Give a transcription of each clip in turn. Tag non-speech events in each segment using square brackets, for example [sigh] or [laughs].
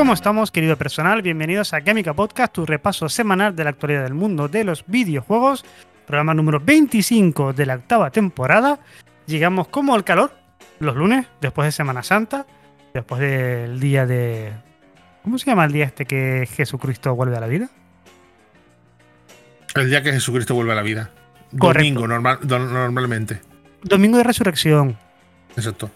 ¿Cómo estamos, querido personal? Bienvenidos a Gamica Podcast, tu repaso semanal de la actualidad del mundo de los videojuegos. Programa número 25 de la octava temporada. Llegamos como el calor, los lunes, después de Semana Santa, después del día de... ¿Cómo se llama el día este que Jesucristo vuelve a la vida? El día que Jesucristo vuelve a la vida. Correcto. Domingo, normal, normalmente. Domingo de Resurrección. Exacto.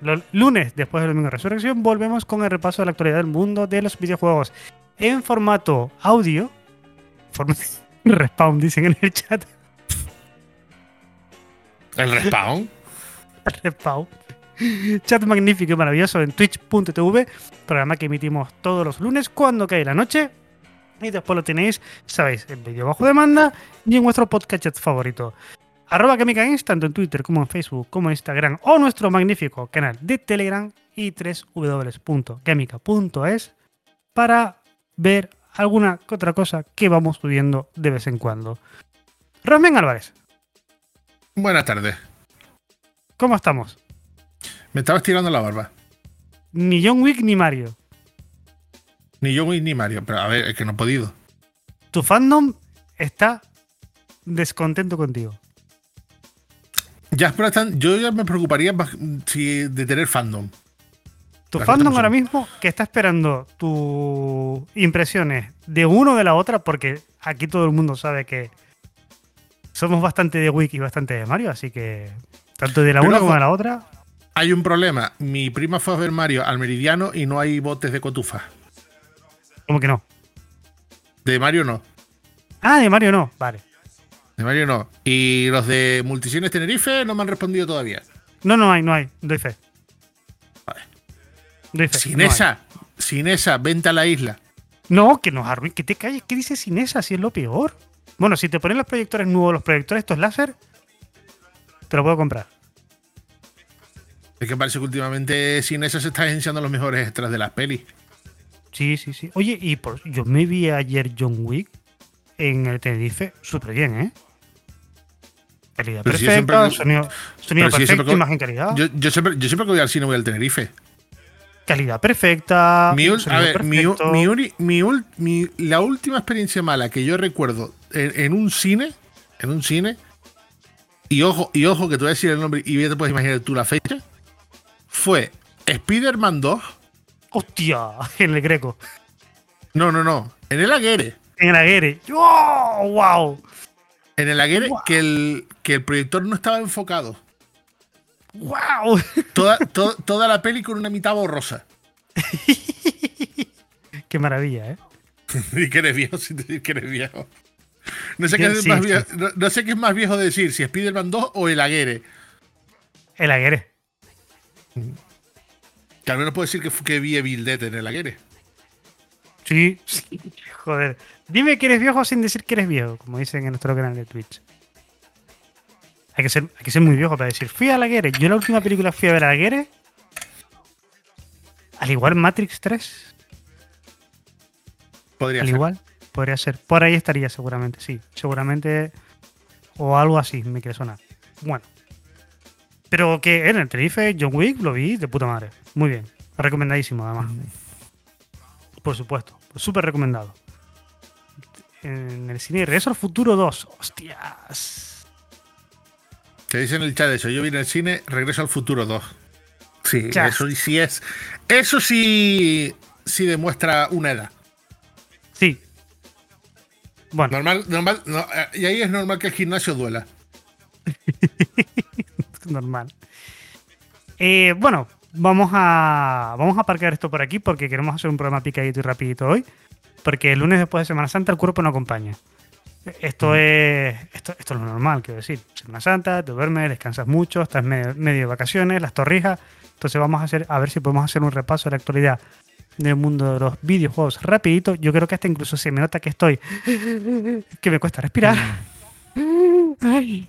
Los lunes, después del domingo de resurrección, volvemos con el repaso de la actualidad del mundo de los videojuegos en formato audio. forma- [laughs] Respawn, dicen en el chat. El respawn. [laughs] Respawn. Chat magnífico y maravilloso en twitch.tv, programa que emitimos todos los lunes cuando cae la noche. Y después lo tenéis, sabéis, en vídeo bajo demanda y en vuestro podcast chat favorito. Arroba Kamica Games, tanto en Twitter como en Facebook, como en Instagram, o nuestro magnífico canal de Telegram y www.kamica.es para ver alguna otra cosa que vamos subiendo de vez en cuando. Rosmen Álvarez, Buenas tardes. ¿cómo estamos? Me estaba estirando la barba. Ni John Wick ni Mario. Ni yo ni Mario. Pero a ver, es que no he podido. Tu fandom está descontento contigo. Ya, pero están- yo ya me preocuparía más si, de tener fandom. Tu fandom ahora mismo que está esperando tus impresiones de uno o de la otra, porque aquí todo el mundo sabe que somos bastante de Wiki y bastante de Mario, así que tanto de la Pero una como de la otra, Hay un problema. Mi prima fue a ver Mario al Meridiano y no hay botes de cotufa. como que no. De Mario no. Ah, de Mario no, vale. De Mario no. Y los de Multisiones Tenerife no me han respondido todavía. No, no hay, no hay, doy fe. Vale. Doy fe, Sin no hay. esa, sin esa, vente a la isla. No, que nos arruine, que te calles, ¿qué dices sin esa? Si es lo peor. Bueno, si te ponen los proyectores nuevos, los proyectores estos láser, te lo puedo comprar. Es que parece que últimamente sin esa se están enseñando los mejores extras de las pelis. Sí, sí, sí. Oye, y por, yo me vi ayer John Wick en el Tenerife súper bien, ¿eh? Calidad Pero si siempre- sonido, sonido si perfecto, imagen calidad. Yo, yo siempre, yo siempre que voy al cine voy al Tenerife. calidad perfecta. Mi ul- a ver, mi, ul- la última experiencia mala que yo recuerdo en, en un cine, en un cine, y ojo, y ojo que te voy a decir el nombre y ya te puedes imaginar tú la fecha, fue Spider-Man 2. Hostia, [laughs] en el Greco. No, no, no. En el Aguere. En el Aguere. ¡Oh, wow! En el Aguere que, el, que el proyector no estaba enfocado. ¡Wow! [laughs] Toda, to- toda la peli con una mitad borrosa. [laughs] Qué maravilla, ¿eh? Y que eres viejo sin decir que eres viejo. No sé, qué es más viejo, no, no sé qué es más viejo decir, si Spider-Man 2 o el Aguere. El Aguere. Que al menos puedo decir que, que vi Evil Dead en el Aguere. Sí, sí, joder. Dime que eres viejo sin decir que eres viejo, como dicen en nuestro canal de Twitch. Hay que ser, hay que ser muy viejo para decir, fui a la Guerre. Yo la última película fui a ver a la Guerre. Al igual Matrix 3. Podría Al ser. igual, podría ser. Por ahí estaría seguramente, sí. Seguramente. O algo así, me quiere sonar. Bueno. Pero que en el Tenerife, John Wick, lo vi de puta madre. Muy bien. Recomendadísimo, además. Por supuesto. Súper recomendado. En el cine Regreso al Futuro 2. Hostias. Te dice en el chat eso. Yo vi en el cine Regreso al Futuro 2. Sí, Ya. eso sí es. Eso sí, sí demuestra una edad. Sí. Bueno, Normal, normal, no, eh, y ahí es normal que el gimnasio duela. [laughs] normal. Eh, bueno, vamos a, vamos a aparcar esto por aquí porque queremos hacer un programa picadito y rapidito hoy. Porque el lunes después de Semana Santa el cuerpo no acompaña. Esto es, esto, esto es lo normal, quiero decir. Semana Santa, te duermes, descansas mucho, estás medio, medio de vacaciones, las torrijas, Entonces vamos a hacer, a ver si podemos hacer un repaso de la actualidad del mundo de los videojuegos rapidito. Yo creo que hasta incluso se me nota que estoy, que me cuesta respirar. [laughs] Ay,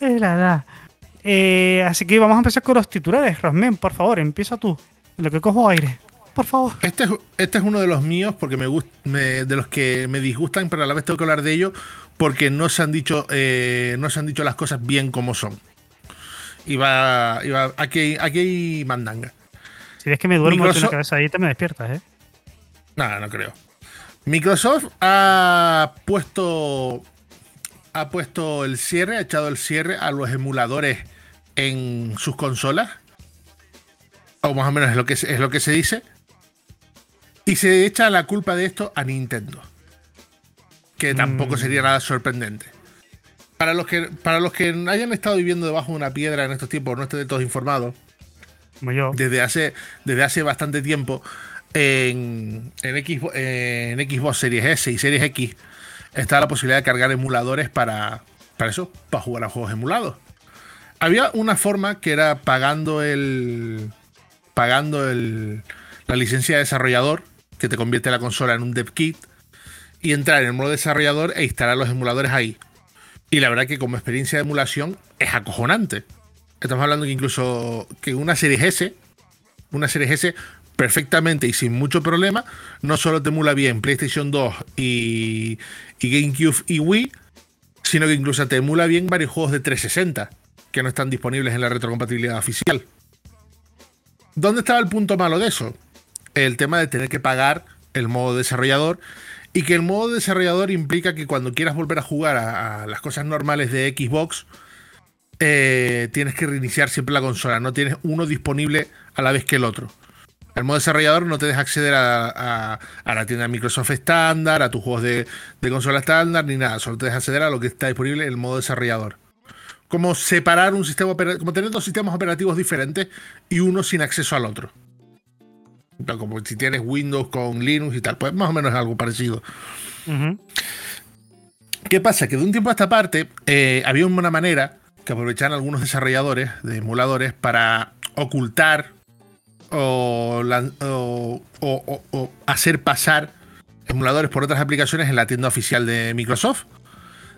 es la edad. Eh, así que vamos a empezar con los titulares. Rosmen, por favor, empieza tú. En lo que cojo aire. Por favor. Este es, este es uno de los míos porque me, gust, me de los que me disgustan, pero a la vez tengo que hablar de ello porque no se han dicho, eh, no se han dicho las cosas bien como son. Y va, y va aquí, aquí hay mandanga. Si ves que me duermo Microsoft... en la cabeza ahí, te me despiertas, ¿eh? Nada, no creo. Microsoft ha puesto ha puesto el cierre, ha echado el cierre a los emuladores en sus consolas. O más o menos es lo que, es lo que se dice. Y se echa la culpa de esto a Nintendo. Que tampoco mm. sería nada sorprendente. Para los, que, para los que hayan estado viviendo debajo de una piedra en estos tiempos, no estén todos informados. Como yo. Desde hace, desde hace bastante tiempo, en, en, Xbox, en Xbox Series S y Series X está la posibilidad de cargar emuladores para, para eso, para jugar a juegos emulados. Había una forma que era pagando el. pagando el, la licencia de desarrollador, que te convierte la consola en un dev kit, y entrar en el modo desarrollador e instalar los emuladores ahí. Y la verdad que como experiencia de emulación es acojonante. Estamos hablando que incluso que una serie S, una serie S perfectamente y sin mucho problema, no solo te emula bien PlayStation 2 y, y GameCube y Wii, sino que incluso te emula bien varios juegos de 360 que no están disponibles en la retrocompatibilidad oficial. ¿Dónde estaba el punto malo de eso? El tema de tener que pagar el modo desarrollador y que el modo desarrollador implica que cuando quieras volver a jugar a, las cosas normales de Xbox, eh, tienes que reiniciar siempre la consola, no tienes uno disponible a la vez que el otro. El modo desarrollador no te deja acceder a, la tienda Microsoft estándar, a tus juegos de, de, consola estándar, ni nada. Solo te deja acceder a lo que está disponible en el modo desarrollador. Como separar un sistema como tener dos sistemas operativos diferentes y uno sin acceso al otro como si tienes Windows con Linux y tal, pues más o menos es algo parecido. ¿Qué pasa? Que de un tiempo a esta parte eh, había una manera que aprovechaban algunos desarrolladores de emuladores para ocultar o, o, hacer pasar emuladores por otras aplicaciones en la tienda oficial de Microsoft.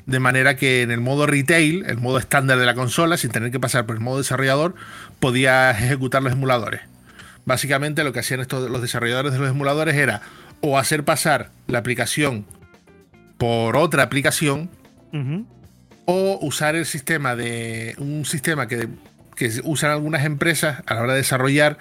De manera que en el modo retail, el modo estándar de la consola, sin tener que pasar por el modo desarrollador, podías ejecutar los emuladores. Básicamente lo que hacían estos, los desarrolladores de los emuladores era o hacer pasar la aplicación por otra aplicación o usar el sistema de un sistema que, que usan algunas empresas a la hora de desarrollar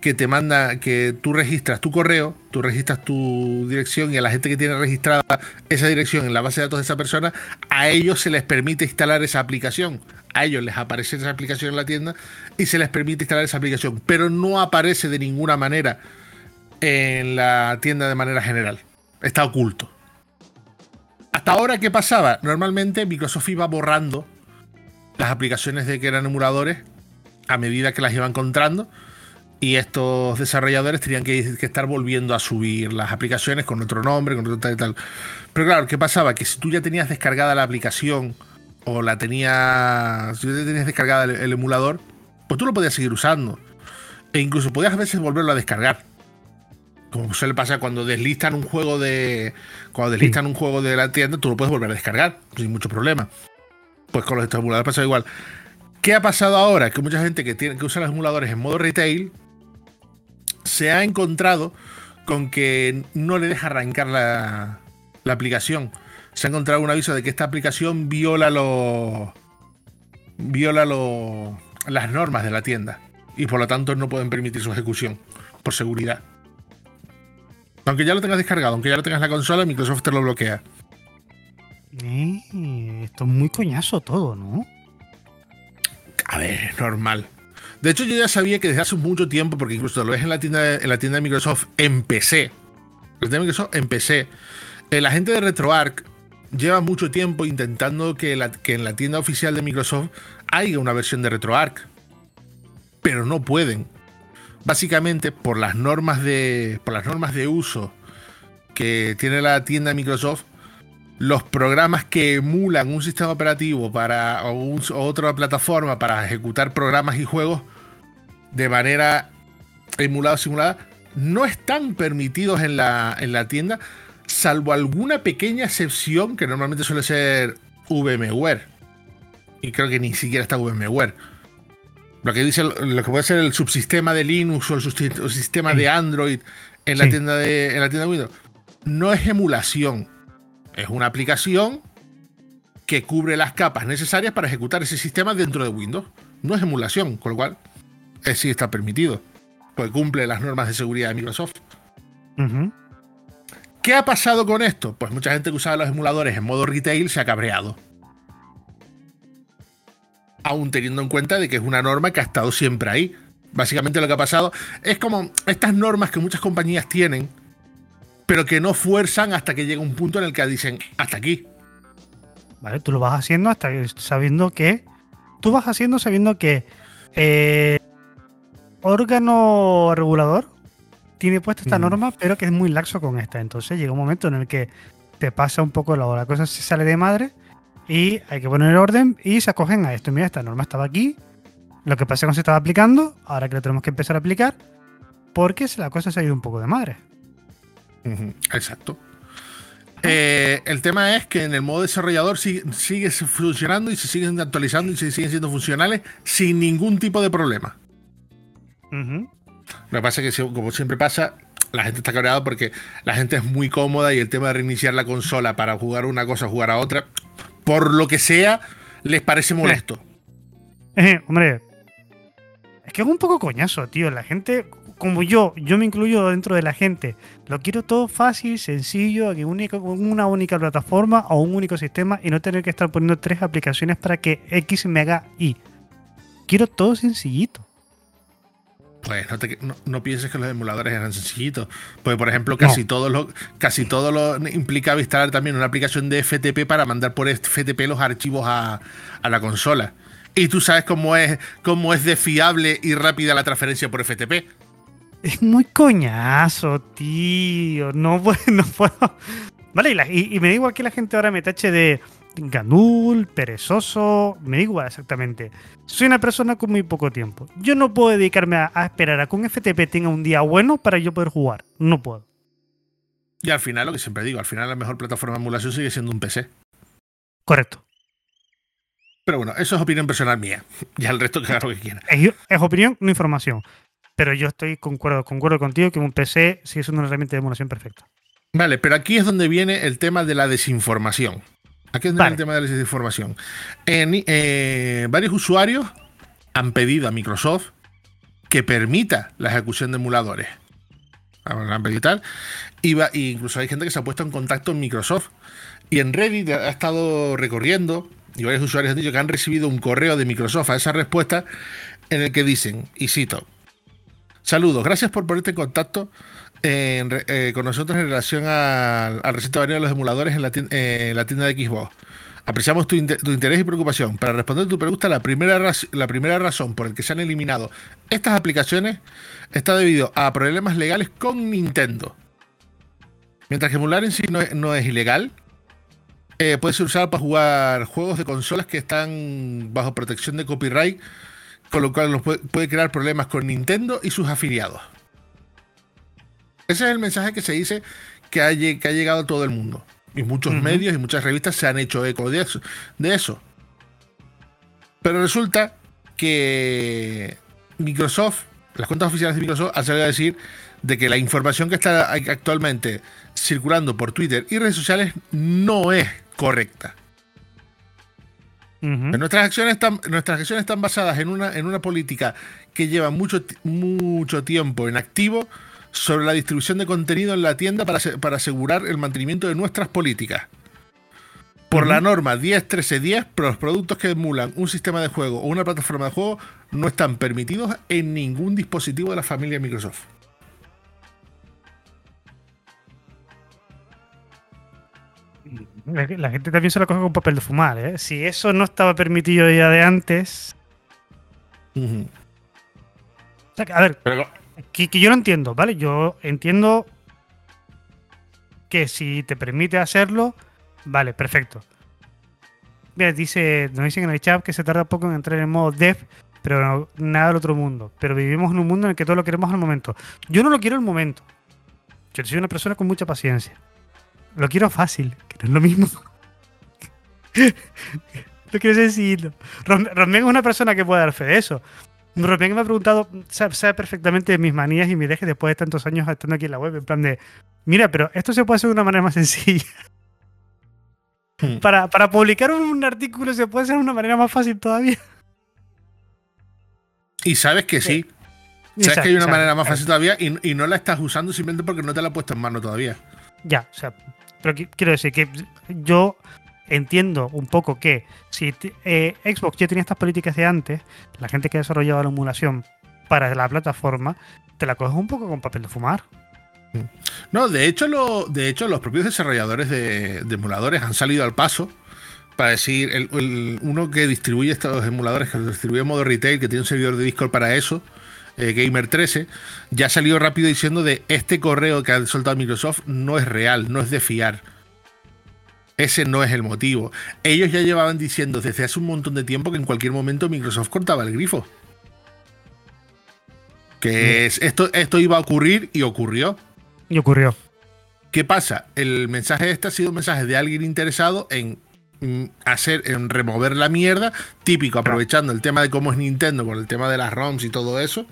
que te manda que tú registras tu correo, tú registras tu dirección y a la gente que tiene registrada esa dirección en la base de datos de esa persona, a ellos se les permite instalar esa aplicación a ellos les aparece esa aplicación en la tienda y se les permite instalar esa aplicación, pero no aparece de ninguna manera en la tienda de manera general. Está oculto. Hasta ahora, ¿qué pasaba? Normalmente Microsoft iba borrando las aplicaciones de que eran emuladores a medida que las iba encontrando y estos desarrolladores tenían que, estar volviendo a subir las aplicaciones con otro nombre, con otro tal y tal. Pero claro, ¿qué pasaba? Que si tú ya tenías descargada la aplicación o la tenías, si tenías descargada el, emulador, pues tú lo podías seguir usando. E incluso podías a veces volverlo a descargar. Como suele pasar cuando deslistan un juego de. Cuando deslistan un juego de la tienda, tú lo puedes volver a descargar, sin mucho problema. Pues con los emuladores pasa igual. ¿Qué ha pasado ahora? Que mucha gente que, usa los emuladores en modo retail se ha encontrado con que no le deja arrancar la, aplicación se ha encontrado un aviso de que esta aplicación viola los viola las normas de la tienda y por lo tanto no pueden permitir su ejecución por seguridad. Aunque ya lo tengas descargado, aunque ya lo tengas en la consola, Microsoft te lo bloquea. Eh, esto es muy coñazo todo, ¿no? A ver, es normal. De hecho, yo ya sabía que desde hace mucho tiempo, porque incluso lo ves en la tienda, en la tienda de Microsoft en PC. La de Microsoft en PC. Eh, la gente de RetroArch lleva mucho tiempo intentando que, en la tienda oficial de Microsoft haya una versión de RetroArch, pero no pueden. Básicamente por las normas de, por las normas de uso que tiene la tienda de Microsoft, los programas que emulan un sistema operativo para o, otra plataforma para ejecutar programas y juegos de manera emulada o simulada no están permitidos en la, en la tienda, salvo alguna pequeña excepción que normalmente suele ser VMware. Y creo que ni siquiera está VMware. Lo que dice lo que puede ser el subsistema de Linux o el subsistema de Android en la, tienda de, en la tienda de Windows no es emulación. Es una aplicación que cubre las capas necesarias para ejecutar ese sistema dentro de Windows. No es emulación, con lo cual es, sí está permitido. Porque cumple las normas de seguridad de Microsoft. ¿Qué ha pasado con esto? Pues mucha gente que usaba los emuladores en modo retail se ha cabreado. Aún teniendo en cuenta de que es una norma que ha estado siempre ahí. Básicamente lo que ha pasado es como estas normas que muchas compañías tienen, pero que no fuerzan hasta que llega un punto en el que dicen hasta aquí. Vale, tú lo vas haciendo hasta sabiendo que. Tú vas haciendo sabiendo que eh, órgano regulador tiene puesta esta norma, pero que es muy laxo con esta. Entonces llega un momento en el que te pasa un poco la, la cosa se sale de madre y hay que poner orden y se acogen a esto. Mira, esta norma estaba aquí, lo que pasa es que no se estaba aplicando, ahora que lo tenemos que empezar a aplicar, porque la cosa se ha ido un poco de madre. Exacto. Eh, el tema es que en el modo desarrollador sigue, funcionando y se siguen actualizando y se siguen siendo funcionales sin ningún tipo de problema. Lo que pasa es que, como siempre pasa, la gente está cabreada porque la gente es muy cómoda y el tema de reiniciar la consola para jugar una cosa, jugar a otra, por lo que sea, les parece molesto. Eh, hombre, es que es un poco coñazo, tío. La gente, como yo, yo me incluyo dentro de la gente. Lo quiero todo fácil, sencillo, aquí una única plataforma o un único sistema y no tener que estar poniendo tres aplicaciones para que X me haga Y. Quiero todo sencillito. Pues no, pienses que los emuladores eran sencillitos. Pues, por ejemplo, casi todo lo, casi todo lo implicaba instalar también una aplicación de FTP para mandar por FTP los archivos a, a la consola. Y tú sabes cómo es, cómo es de fiable y rápida la transferencia por FTP. Es muy coñazo, tío. No, [laughs] no puedo. Vale, y, me da igual que la gente ahora me tache de gandul, perezoso. Me da igual exactamente. Soy una persona con muy poco tiempo. Yo no puedo dedicarme a, esperar a que un FTP tenga un día bueno para yo poder jugar. No puedo. Y al final, lo que siempre digo, al final la mejor plataforma de emulación sigue siendo un PC. Correcto. Pero bueno, eso es opinión personal mía. [laughs] Ya el resto que haga lo que quiera. Es, opinión, no información. Pero yo estoy concuerdo, concuerdo contigo que un PC sigue siendo una herramienta de emulación perfecta. Vale, pero aquí es donde viene el tema de la desinformación. Aquí es donde viene el tema de la desinformación. Eh, varios usuarios han pedido a Microsoft que permita la ejecución de emuladores. Pedido tal. Y incluso hay gente que se ha puesto en contacto en Microsoft. Y en Reddit ha estado recorriendo y varios usuarios han dicho que han recibido un correo de Microsoft a esa respuesta en el que dicen, y cito, saludos, gracias por ponerte en contacto eh, con nosotros en relación al, al recinto de los emuladores en la, tienda, de Xbox. Apreciamos tu, interés y preocupación. Para responder tu pregunta, la primera, razón por la que se han eliminado estas aplicaciones está debido a problemas legales con Nintendo. Mientras que emular en sí no es ilegal, eh, puede ser usado para jugar juegos de consolas que están bajo protección de copyright, con lo cual puede, crear problemas con Nintendo y sus afiliados. Ese es el mensaje que se dice que ha, llegado a todo el mundo. Y muchos medios y muchas revistas se han hecho eco de eso, de eso. Pero resulta que Microsoft, las cuentas oficiales de Microsoft, han salido a decir de que la información que está actualmente circulando por Twitter y redes sociales no es correcta. Nuestras, acciones están, nuestras acciones están basadas en una, en una política que lleva mucho, mucho tiempo en activo sobre la distribución de contenido en la tienda para, para asegurar el mantenimiento de nuestras políticas. Por la norma 10.13.10, los productos que emulan un sistema de juego o una plataforma de juego no están permitidos en ningún dispositivo de la familia Microsoft. La, gente también se lo coge con papel de fumar, ¿eh? Si eso no estaba permitido ya de antes. a ver, que, yo no entiendo, ¿vale? Yo entiendo que si te permite hacerlo, vale, perfecto. Mira, dice, nos dicen en el chat que se tarda poco en entrar en modo dev pero no- nada del otro mundo. Pero vivimos en un mundo en el que todo lo queremos al momento. Yo no lo quiero al momento. Yo soy una persona con mucha paciencia. Lo quiero fácil, que no es lo mismo. [laughs] lo quiero sencillo. Rom- Romén es una persona que puede dar fe de eso. Romén me ha preguntado, sabe, sabe perfectamente de mis manías y mis dejes después de tantos años estando aquí en la web. En plan de, mira, pero esto se puede hacer de una manera más sencilla. Hmm. para, para publicar un artículo se puede hacer de una manera más fácil todavía. Y sabes que sí. Sabes que hay una manera más fácil todavía y, y no la estás usando simplemente porque no te la has puesto en mano todavía. Ya, o sea, pero qui- quiero decir que yo entiendo un poco que si eh, Xbox ya tenía estas políticas de antes, la gente que desarrollaba la emulación para la plataforma, te la coges un poco con papel de fumar. No, de hecho, lo, de hecho los propios desarrolladores de, emuladores han salido al paso para decir, uno que distribuye estos emuladores, que los distribuye en modo retail, que tiene un servidor de Discord para eso, eh, Gamer13, ya salió rápido diciendo de este correo que ha soltado Microsoft no es real, no es de fiar. Ese no es el motivo. Ellos ya llevaban diciendo desde hace un montón de tiempo que en cualquier momento Microsoft cortaba el grifo. Que es, esto, esto iba a ocurrir y ocurrió. Y ocurrió. ¿Qué pasa? El mensaje este ha sido un mensaje de alguien interesado en hacer, en remover la mierda, típico, aprovechando el tema de cómo es Nintendo con el tema de las ROMs y todo eso,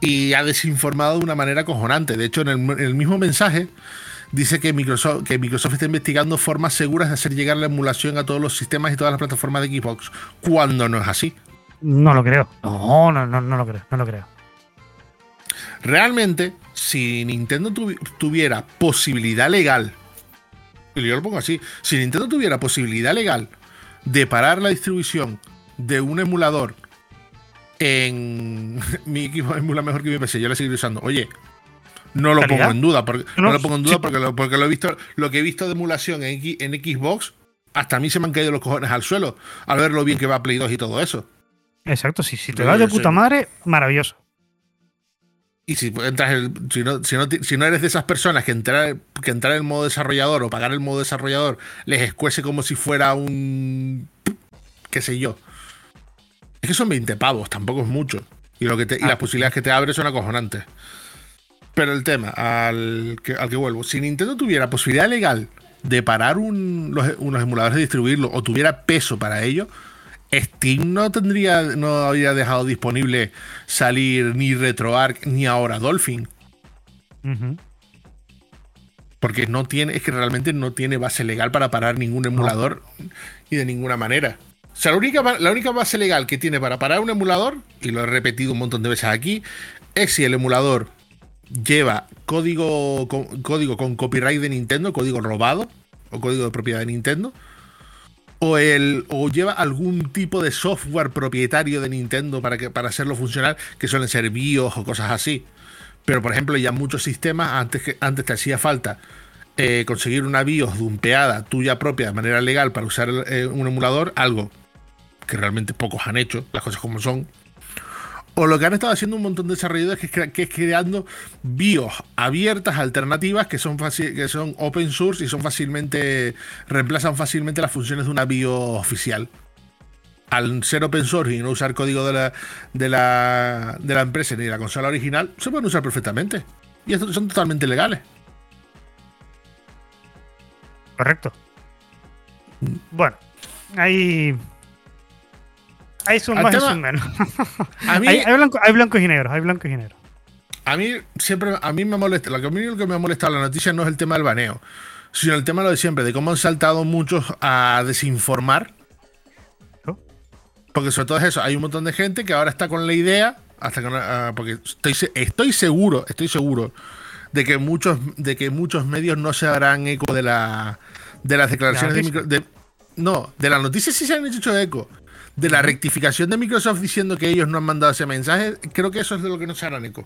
y ha desinformado de una manera cojonante. De hecho, en el, en el mismo mensaje dice que Microsoft, que Microsoft está investigando formas seguras de hacer llegar la emulación a todos los sistemas y todas las plataformas de Xbox, cuando no es así. No lo creo. No, no, no, no lo creo. No lo creo. Realmente, si Nintendo tuvi- tuviera posibilidad legal, y yo lo pongo así, si Nintendo tuviera posibilidad legal de parar la distribución de un emulador en [laughs] mi equipo emula mejor que mi PC, yo la seguiré usando. Oye, no lo ¿Calidad? pongo en duda, porque, no, No, lo pongo en duda sí. porque, lo, porque lo he visto, lo que he visto de emulación en, X- en Xbox, hasta a mí se me han caído los cojones al suelo al ver lo bien que va Play 2 y todo eso. Exacto, si, si te vas de puta madre, maravilloso. Y si entras el- si, no, si, no, si no eres de esas personas que entrar, que entrar en modo desarrollador o pagar el modo desarrollador les escuece como si fuera un. qué sé yo. Es que son 20 pavos, tampoco es mucho. Y, lo que te- y Ah. las posibilidades que te abre son acojonantes. Pero el tema, al que, al que vuelvo, si Nintendo tuviera posibilidad legal de parar un- los, unos emuladores de distribuirlo o tuviera peso para ello, Steam no tendría, no habría dejado disponible salir ni RetroArch ni ahora Dolphin. Porque no tiene, es que realmente no tiene base legal para parar ningún emulador y de ninguna manera. O sea, la única, la única base legal que tiene para parar un emulador, y lo he repetido un montón de veces aquí, es si el emulador lleva código con, código con copyright de Nintendo, código robado, o código de propiedad de Nintendo, o, el, o lleva algún tipo de software propietario de Nintendo para, que, para hacerlo funcionar, que suelen ser BIOS o cosas así. Pero, por ejemplo, ya muchos sistemas, antes, que, antes te hacía falta eh, conseguir una BIOS dumpeada tuya propia de manera legal para usar eh, un emulador, algo que realmente pocos han hecho, las cosas como son. O lo que han estado haciendo un montón de desarrolladores que es, que es creando BIOS abiertas, alternativas, que son, que son open source y son fácilmente. reemplazan fácilmente las funciones de una BIOS oficial. Al ser open source y no usar código de la, de la, de la empresa ni de la consola original, se pueden usar perfectamente. Y estos son totalmente legales. Correcto. Bueno, ahí. Hay Al más y tema- sus menos. [laughs] A mí, hay, hay blanco- hay blancos y negros, hay blancos y negros. A mí siempre, a mí me molesta, lo que a mí lo que me ha molestado la noticia no es el tema del baneo, sino el tema de lo de siempre, de cómo han saltado muchos a desinformar. ¿No? Porque sobre todo es eso, hay un montón de gente que ahora está con la idea, hasta que ah, porque estoy, estoy seguro, estoy seguro de que muchos, de que muchos medios no se harán eco de la de las declaraciones de, noticia? micro- de- no, de las noticias sí se han hecho eco. De la rectificación de Microsoft diciendo que ellos no han mandado ese mensaje, creo que eso es de lo que no se harán eco.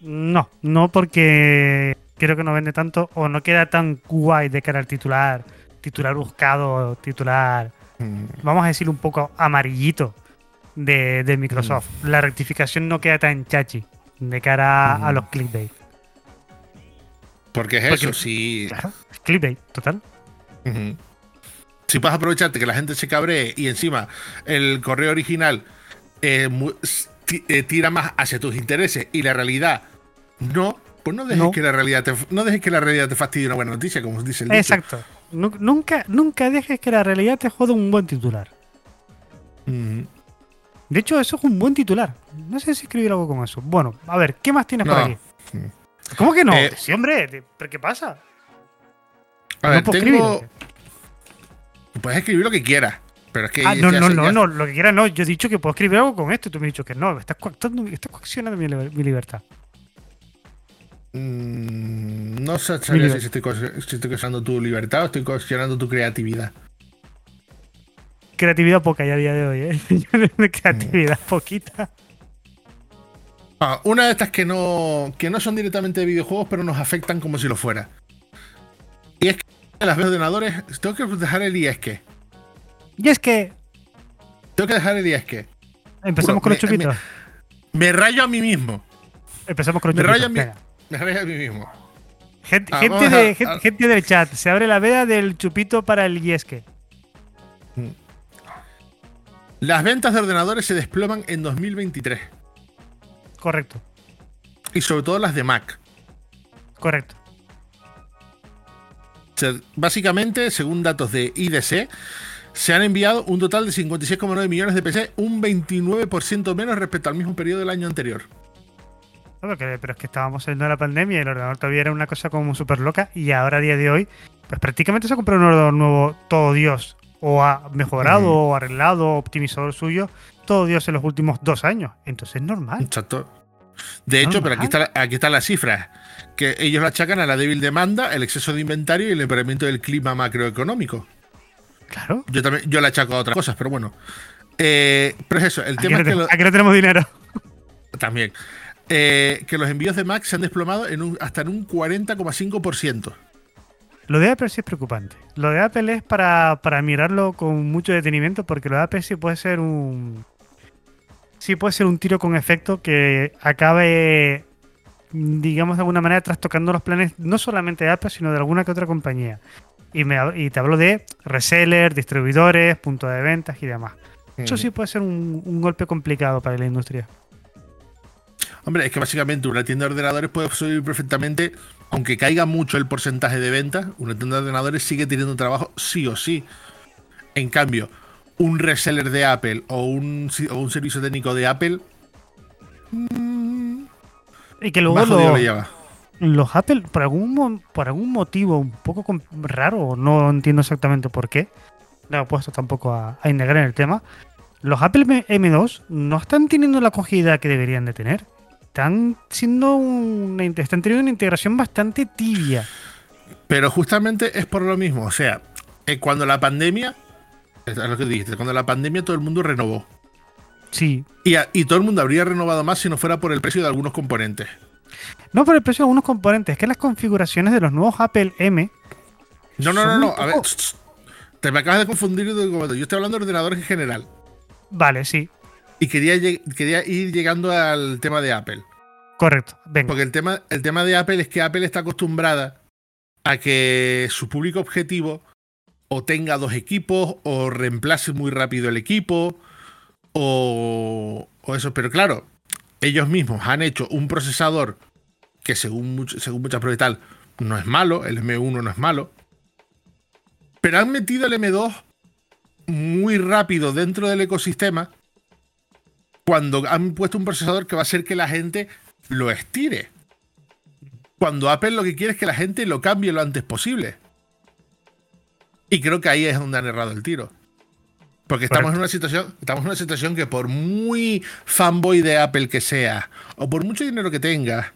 No, no porque creo que no vende tanto o no queda tan guay de cara al titular, titular buscado, titular, Mm. vamos a decir un poco amarillito de, de Microsoft. Mm. La rectificación no queda tan chachi de cara a Mm. los clickbait. Porque es Porque- eso, si, Claro, clickbait, total. Si vas a aprovecharte que la gente se cabree y encima el correo original eh, eh, tira más hacia tus intereses y la realidad no, pues no dejes, No. Que, la realidad te, no dejes que la realidad te fastidie una buena noticia, como dice el. Exacto. Nu- Nunca, nunca dejes que la realidad te joda un buen titular. De hecho, eso es un buen titular. No sé si escribir algo con eso. Bueno, a ver, ¿qué más tienes por No. aquí? ¿Cómo que no? Eh, sí, hombre, te- ¿pero qué pasa? A ver, no tengo. escribir. Puedes escribir lo que quieras, pero es que. Ah, no, no, no, no, lo que quieras no. Yo he dicho que puedo escribir algo con esto y tú me has dicho que no. Estás, coactando, estás coaccionando mi, liber- mi libertad. Mm, no sé si estoy, co- si estoy coaccionando tu libertad o estoy coaccionando tu creatividad. Creatividad poca ya a día de hoy, ¿eh? [laughs] Mm. Creatividad poquita. Ah, una de estas que no, que no son directamente de videojuegos, pero nos afectan como si lo fuera. Y es que las ordenadores. Tengo que dejar el IESque. Y es que Tengo que dejar el IESque. empezamos con los me- chupitos. Me rayo a mí mismo. Empezamos con los me chupitos. rayo a mí-. Me rayo a mí mismo. Gente, Ah, gente a- de- a- gente del chat, se abre la veda del chupito para el yesque. Las ventas de ordenadores se desploman en 2023. Correcto, Y sobre todo las de Mac. correcto. Básicamente, según datos de IDC, se han enviado un total de 56,9 millones de PC, un 29% menos respecto al mismo periodo del año anterior. Claro que- pero es que estábamos saliendo de la pandemia y el ordenador todavía era una cosa como súper loca y ahora a día de hoy, pues prácticamente se ha comprado un ordenador nuevo todo Dios. O ha mejorado, Ujú. o arreglado, o optimizado el suyo, todo Dios en los últimos dos años. Entonces es normal. Exacto. De hecho, pero aquí, está, aquí están las cifras. Que ellos la achacan a la débil demanda, el exceso de inventario y el empeoramiento del clima macroeconómico. Claro. Yo también yo la achaco a otras cosas, pero bueno. Eh, pero es eso, el Aquí tema no, es que lo- aquí no tenemos dinero. [laughs] también. eh, que los envíos de Mac se han desplomado en un- hasta en un 40,5%. Lo de Apple sí es preocupante. Lo de Apple es para, para mirarlo con mucho detenimiento porque lo de Apple sí puede ser un... Sí puede ser un tiro con efecto que acabe, digamos de alguna manera, trastocando los planes no solamente de Apple, sino de alguna que otra compañía. Y, me, y te hablo de resellers, distribuidores, puntos de ventas y demás. Eso sí puede ser un, un golpe complicado para la industria. Hombre, es que básicamente una tienda de ordenadores puede sobrevivir perfectamente, aunque caiga mucho el porcentaje de ventas, una tienda de ordenadores sigue teniendo trabajo sí o sí. En cambio, un reseller de Apple o un, o un servicio técnico de Apple, Y que luego lo- lleva. los Apple, por algún, por algún motivo un poco raro, no entiendo exactamente por qué, no he puesto tampoco a, a indagar en el tema, los Apple M- M2 no están teniendo la acogida que deberían de tener. Están siendo una, están teniendo una integración bastante tibia. Pero justamente es por lo mismo. O sea, eh, cuando la pandemia, es lo que dijiste, cuando la pandemia todo el mundo renovó. Sí. Y, a- y todo el mundo habría renovado más si no fuera por el precio de algunos componentes. No por el precio de algunos componentes, es que las configuraciones de los nuevos Apple M No, no, no, no. A ver, te me acabas de confundir. Yo estoy hablando de ordenadores en general. Vale, sí, Y quería, quería ir llegando al tema de Apple. correcto. Venga. Porque el tema, el tema de Apple es que Apple está acostumbrada a que su público objetivo o tenga dos equipos o reemplace muy rápido el equipo o, o eso. Pero claro, ellos mismos han hecho un procesador que según, según muchas pruebas no es malo, el M1 no es malo. Pero han metido el M2 muy rápido dentro del ecosistema cuando han puesto un procesador que va a hacer que la gente lo estire. Cuando Apple lo que quiere es que la gente lo cambie lo antes posible. Y creo que ahí es donde han errado el tiro. Porque estamos en una situación, estamos en una situación que por muy fanboy de Apple que sea, o por mucho dinero que tengas,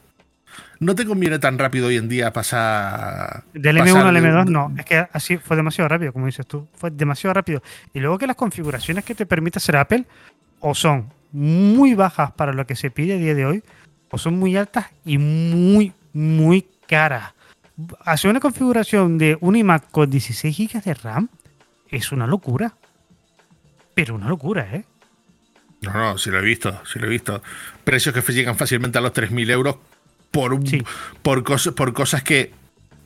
no te conviene tan rápido hoy en día pasar. Del M1 pasar al de- M2 no, es que así fue demasiado rápido, como dices tú, fue demasiado rápido. Y luego que las configuraciones que te permite hacer Apple o son muy bajas para lo que se pide a día de hoy, o son muy altas y muy, muy caras. Hacer una configuración de un iMac con 16 GB de RAM es una locura. Pero una locura, ¿eh? No, no, sí lo he visto, sí lo he visto. Precios que llegan fácilmente a los 3.000 euros por, un, Sí. por, cos- por cosas que.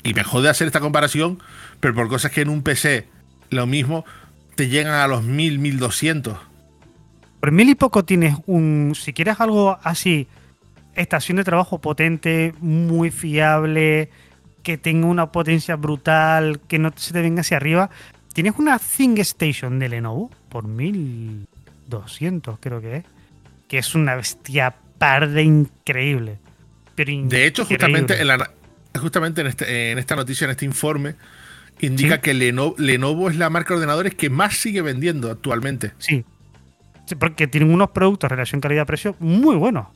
Y me jode hacer esta comparación, pero por cosas que en un PC lo mismo te llegan a los 1.000, 1.200. Por mil y poco tienes un. Si quieres algo así, estación de trabajo potente, muy fiable, que tenga una potencia brutal, que no se te venga hacia arriba. Tienes una Thing Station de Lenovo por 1200, creo que es. Que es una bestia parda increíble. Pero de hecho, increíble. justamente, en, la- justamente en, este- en esta noticia, en este informe, indica Sí. que Lenovo, Lenovo es la marca de ordenadores que más sigue vendiendo actualmente. Sí. Sí, porque tienen unos productos relación calidad-precio muy buenos.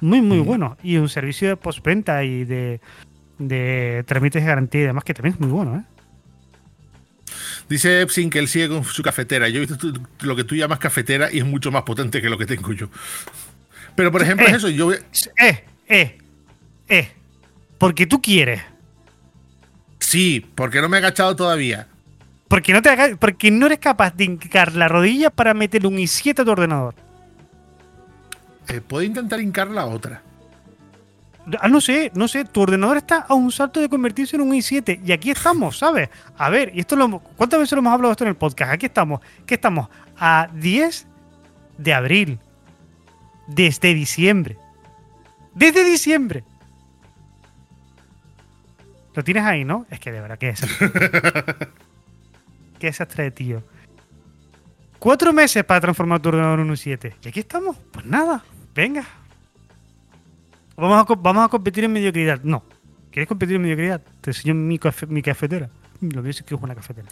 Muy, muy Mm. buenos. Y un servicio de postventa y de, de trámites de garantía y demás que también es muy bueno, ¿eh? Dice Epsin que él sigue con su cafetera. Yo he visto lo que tú llamas cafetera y es mucho más potente que lo que tengo yo. Pero por ejemplo, Eh. es eso. Yo, Eh, eh, eh. Porque tú quieres. sí, porque no me he agachado todavía. Porque no, te porque no eres capaz de hincar la rodilla para meterle un i7 a tu ordenador. Eh, puedo intentar hincar la otra. Ah, no sé, no sé, tu ordenador está a un salto de convertirse en un i7 y aquí estamos, ¿sabes? A ver, y esto lo ¿cuántas veces lo hemos hablado esto en el podcast? Aquí estamos, ¿qué estamos? A 10 de abril. Desde diciembre. Desde diciembre. Lo tienes ahí, ¿no? Es que de verdad, qué desastre. [laughs] qué desastre de tío. Cuatro meses para transformar tu ordenador en un i7. ¿Y aquí estamos? Pues nada, venga. Vamos a, vamos a competir en mediocridad. No. ¿Quieres competir en mediocridad? Te enseño mi, cafe- mi cafetera. Lo que es que es una cafetera.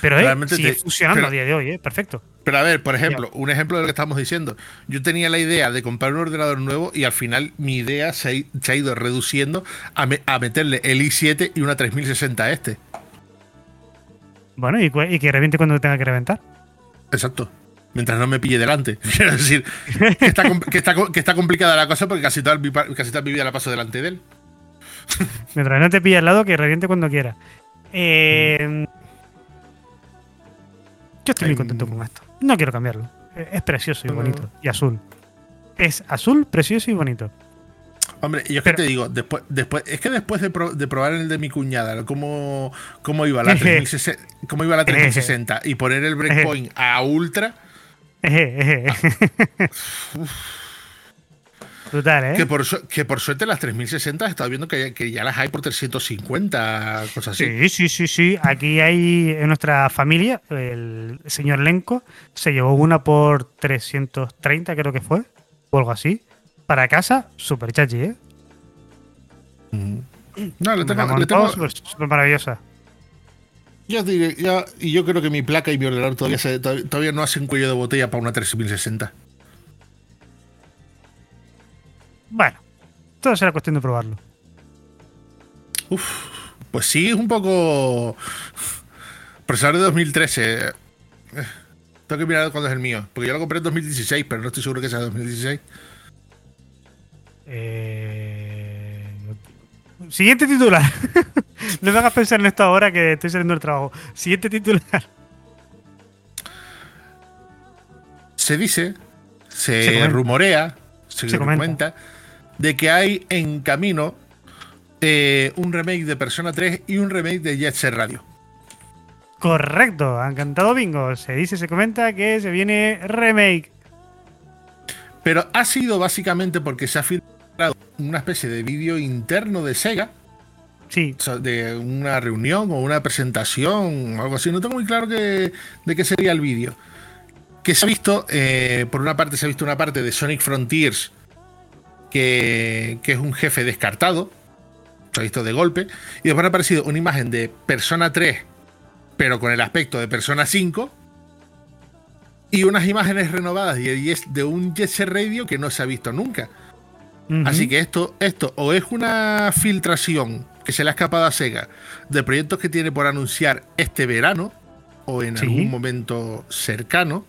Pero eh, sigue te- funcionando pero- a día de hoy, ¿eh? Perfecto. Pero a ver, por ejemplo, un ejemplo de lo que estamos diciendo. Yo tenía la idea de comprar un ordenador nuevo y al final mi idea se ha, i- se ha ido reduciendo a, me- a meterle el i7 y una 3060 a este. Bueno, y que reviente cuando tenga que reventar. Exacto. Mientras no me pille delante. [laughs] Quiero decir, que está, que está que está complicada la cosa porque casi toda, casi toda mi vida la paso delante de él. [laughs] Mientras no te pille al lado, que reviente cuando quiera. Eh, yo estoy muy contento con esto. No quiero cambiarlo. Es precioso y bonito. Y azul. Es azul, precioso y bonito. Hombre, yo es que te digo, después, después, es que después de, pro- de probar el de mi cuñada, cómo, cómo iba la [laughs] 3060, cómo iba la 3060 y poner el breakpoint a ultra, Eje, eje. [laughs] Brutal, ¿eh? que, por, su- que por suerte las 3060 he estado viendo que, que ya las hay por 350, cosas así. Sí, sí, sí, sí. Aquí hay en nuestra familia, el señor Lenco se llevó una por 330, creo que fue, o algo así. Para casa, súper chachi, ¿eh? No, le tengo, le tengo- súper súper maravillosa. Yo diré- yo- y yo creo que mi placa y mi ordenador todavía, se- todavía, no hacen cuello de botella para una 3060. Bueno, todo será cuestión de probarlo. Pues sí, es un poco. Procesador de 2013. eh, Tengo que mirar cuándo es el mío. Porque yo lo compré en 2016, pero no estoy seguro que sea 2016. Eh, Siguiente titular. [laughs] no me hagas pensar en esto ahora que estoy saliendo del trabajo. Siguiente titular. Se dice, se, rumorea, se, Se comenta. de que hay en camino eh, un remake de Persona 3 y un remake de Jet Set Radio. Correcto, han cantado bingo. Se dice, se comenta que se viene remake. Pero ha sido básicamente porque se ha filtrado una especie de vídeo interno de Sega Sí, o sea, de una reunión o una presentación o algo así. No tengo muy claro que- de qué sería el vídeo. Que se ha visto, eh, por una parte se ha visto una parte de Sonic Frontiers, que, que es un jefe descartado, se ha visto de golpe, y después ha aparecido una imagen de Persona 3, pero con el aspecto de Persona 5, y unas imágenes renovadas de un Jet Radio que no se ha visto nunca. Así que esto, esto o es una filtración que se le ha escapado a Sega de proyectos que tiene por anunciar este verano o en Sí. algún momento cercano.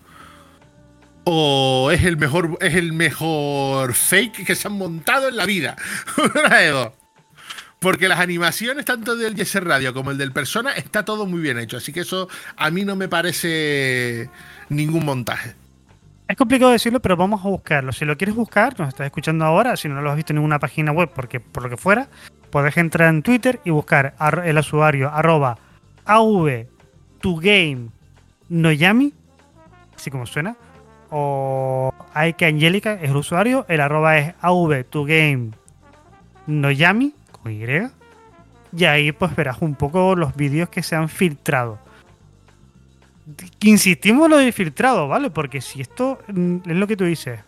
O es el mejor, es el mejor fake que se han montado en la vida. [laughs] Porque las animaciones, tanto del Yes Radio como el del Persona, está todo muy bien hecho. Así que eso a mí no me parece ningún montaje. Es complicado decirlo, pero vamos a buscarlo. Si lo quieres buscar, nos estás escuchando ahora, si no lo has visto en ninguna página web, porque por lo que fuera, podés entrar en Twitter y buscar ar- el usuario arroba noyami así como suena. O Aike Angélica es el usuario. El arroba es av2game noyami, con Y. Y ahí pues verás un poco los vídeos que se han filtrado. Insistimos en lo de filtrado, ¿vale? Porque si esto mm, es lo que tú dices,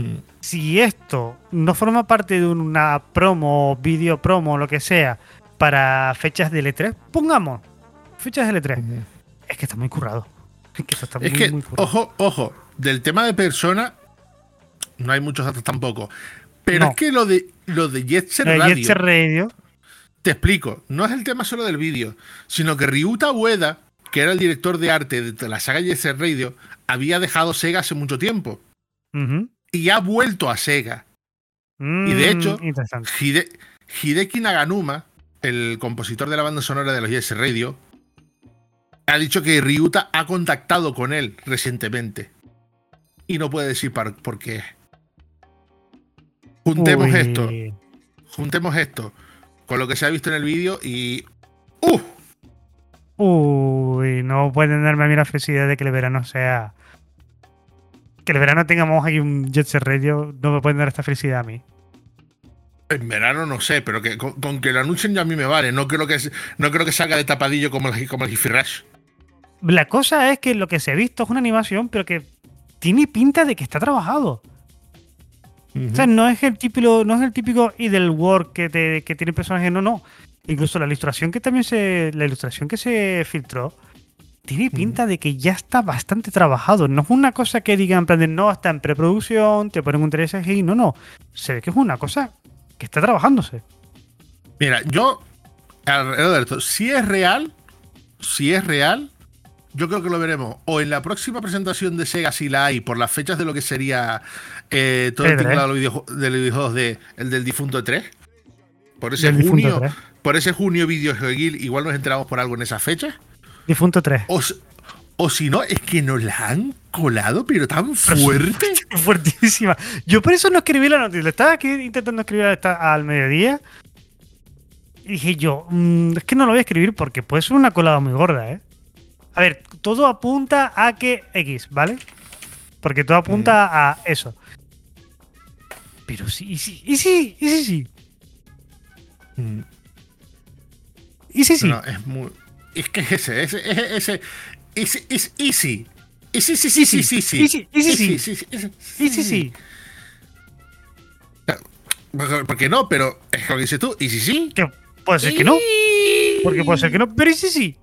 Mm. si esto no forma parte de una promo, vídeo promo, lo que sea, para fechas de L3, pongamos fechas de L3. Es que está muy currado. Es que está Es muy, que, muy currado. ojo, ojo, del tema de persona, no hay muchos datos tampoco. Pero No. es que lo de lo de Jet Set Radio, Jet Set Radio, te explico, no es el tema solo del vídeo, sino que Ryuta Ueda, que era el director de arte de la saga Jet Set Radio, había dejado Sega hace mucho tiempo y ha vuelto a Sega. Y de Mm, hecho. Hide- Hideki Naganuma, el compositor de la banda sonora de los Jet Set Radio, ha dicho que Ryuta ha contactado con él recientemente. Y no puede decir por qué. Juntemos Uy, esto, juntemos esto con lo que se ha visto en el vídeo y. ¡Uh! Uy, no pueden darme a mí la felicidad de que el verano sea. Que el verano tengamos aquí un Jet Set Radio, no me pueden dar esta felicidad a mí. En verano no sé, pero que con, con que lo anuncien ya a mí me vale. No creo que, no creo que salga de tapadillo como el, como el Rush. La cosa es que lo que se ha visto es una animación, pero que tiene pinta de que está trabajado. O sea, no es el típico, no es el típico idle work que, te, que tiene personajes, no, no. Incluso la ilustración que también se. La ilustración que se filtró tiene pinta de que ya está bastante trabajado. No es una cosa que digan en plan de no, está en preproducción, te ponen un 3GI. No, no. Se ve que es una cosa que está trabajándose. Mira, yo, alrededor de esto, si es real, si es real, yo creo que lo veremos o en la próxima presentación de Sega, si la hay, por las fechas de lo que sería eh, todo el E3. tinglado de los videoju- de el del difunto 3. Por ese Del junio, 3. Por ese junio videojueguil, igual nos enteramos por algo en esa fecha. Difunto 3. O, o si no, es que nos la han colado, pero tan fuerte. [laughs] Fuertísima. Yo por eso no escribí la noticia. Estaba aquí intentando escribir hasta al mediodía. Y dije yo, "Mm, es que no lo voy a escribir porque puede ser una colada muy gorda, ¿eh? A ver, todo apunta a que X, ¿vale? Porque todo apunta a eso. Pero sí, y sí, y sí, y sí, sí. Mm. Y sí, sí. No, es muy. Es que ese, ese, ese, ese, es easy. Ese, sí, sí, sí, sí, sí. Easy, easy, sí. Easy, sí, sí, sí. Porque- no, pero es lo que dices tú. Y sí, sí. Que puede ser que no. Porque puede ser que no. Pero y sí, sí.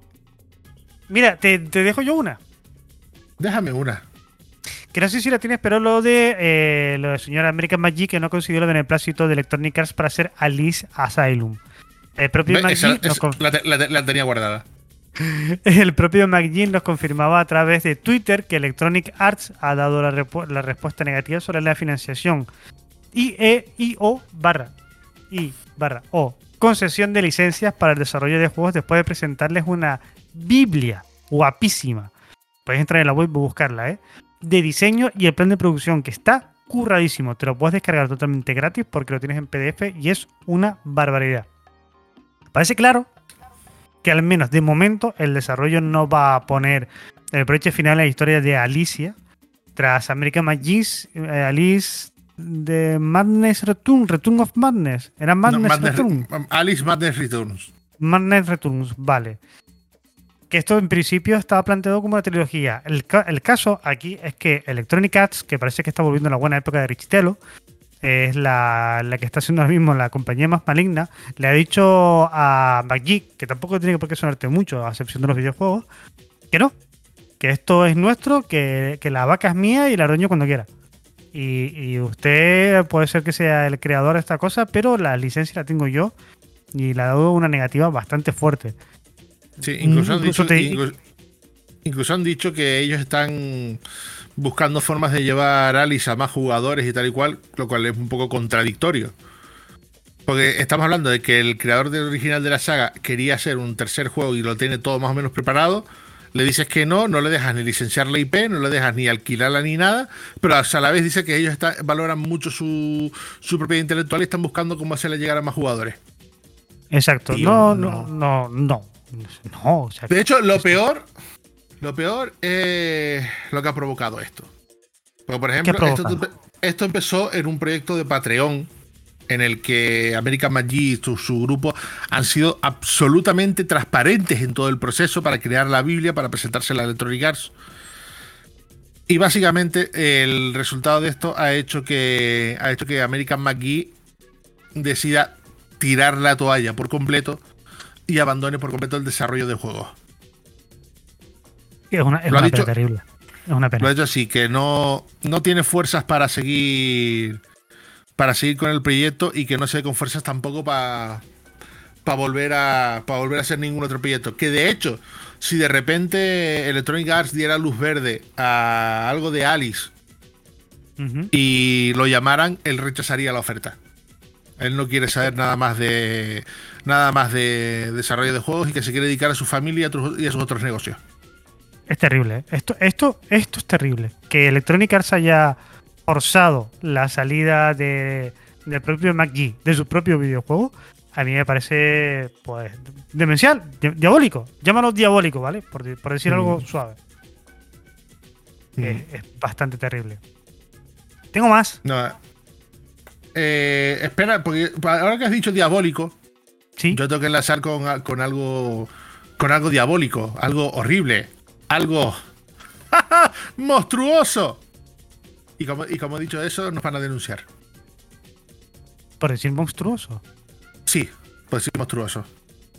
Mira, te, te dejo yo una. Déjame una. Que no sé si la tienes, pero lo de eh, lo de señora American Magic que no consiguió el beneplácito de Electronic Arts para hacer Alice Asylum. El propio, con- la, la te- la tenía guardada. [laughs] el propio nos confirmaba a través de Twitter que Electronic Arts ha dado la respuesta negativa sobre la financiación IEIO barra I barra O concesión de licencias para el desarrollo de juegos después de presentarles una Biblia guapísima. Puedes entrar en la web y buscarla, ¿eh? De diseño y el plan de producción que está curradísimo. Te lo puedes descargar totalmente gratis porque lo tienes en PDF y es una barbaridad. Parece claro que al menos de momento el desarrollo no va a poner el proyecto final la historia de Alicia tras American Magis, eh, Alice de Madness Return, Return of Madness. Era Madness, No, Madness- Return. Alice Madness Returns. Madness Returns, vale. Que esto en principio estaba planteado como una trilogía. El, ca- el caso aquí es que Electronic Arts, que parece que está volviendo a la buena época de Richitello, es la, la que está haciendo ahora mismo la compañía más maligna, le ha dicho a McGee, que tampoco tiene por qué sonarte mucho, a excepción de los videojuegos, que no, que esto es nuestro, que, que la vaca es mía y la dueño cuando quiera. Y, y usted puede ser que sea el creador de esta cosa, pero la licencia la tengo yo y le ha dado una negativa bastante fuerte. Sí, incluso, han Incluso dicho, te- incluso, incluso han dicho que ellos están buscando formas de llevar Alice a más jugadores y tal y cual, lo cual es un poco contradictorio. Porque estamos hablando de que el creador del original de la saga quería hacer un tercer juego y lo tiene todo más o menos preparado. Le dices que no, no le dejas ni licenciar la IP, no le dejas ni alquilarla ni nada, pero a la vez dice que ellos está- valoran mucho su, su propiedad intelectual y están buscando cómo hacerle llegar a más jugadores. Exacto. Tío, no, no. no, no, no. No, o sea, De hecho, lo peor, Lo peor es lo que ha provocado esto. Porque, por ejemplo, ¿Qué ha esto, empezó en un proyecto de Patreon en el que American Maggi y su, su grupo han sido absolutamente transparentes en todo el proceso para crear la Biblia, para presentarse a la Electronic Arts. Y básicamente el resultado de esto ha hecho que, ha hecho que American McGee decida tirar la toalla por completo y abandone por completo el desarrollo de juegos. Es una, es una dicho- pena terrible. Es una Lo ha pena. hecho así, que no, no tiene fuerzas para seguir para seguir con el proyecto y que no se ve con fuerzas tampoco para para volver a para volver a hacer ningún otro proyecto. Que de hecho, si de repente Electronic Arts diera luz verde a algo de Alice y lo llamaran, él rechazaría la oferta. Él no quiere saber nada más de nada más de desarrollo de juegos y que se quiere dedicar a su familia y a, otros- y a sus otros negocios. Es terrible. ¿eh? Esto, esto, esto es terrible. Que Electronic Arts haya forzado la salida de, del propio McGee de su propio videojuego, a mí me parece, pues, demencial, di- diabólico. Llámalo diabólico, ¿vale? Por, decir Mm. algo suave. Mm. Es, es bastante terrible. Tengo más. No. Eh, espera, porque ahora que has dicho diabólico, Sí. yo tengo que enlazar con, con algo. con algo diabólico, algo horrible, algo. [laughs] ¡Monstruoso! Y como, y como he dicho eso, nos van a denunciar. Por decir monstruoso. Sí, pues sí, monstruoso.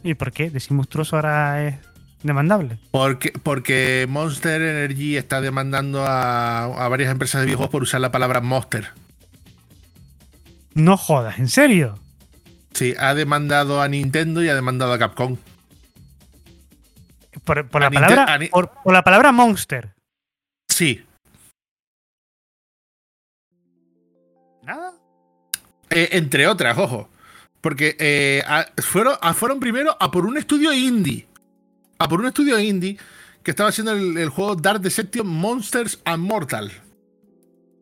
¿Y por qué? Decir monstruoso ahora es demandable. Porque, porque Monster Energy está demandando a, a varias empresas de videojuegos por usar la palabra Monster. No jodas, ¿en serio? Sí, ha demandado a Nintendo y ha demandado a Capcom. Por, por la palabra, por, por la palabra monster. Sí, Nada. Eh, entre otras, ojo. Porque eh, a- fueron, a- fueron primero a por un estudio indie. A por un estudio indie que estaba haciendo el, el juego Dark Deception Monsters and Mortal.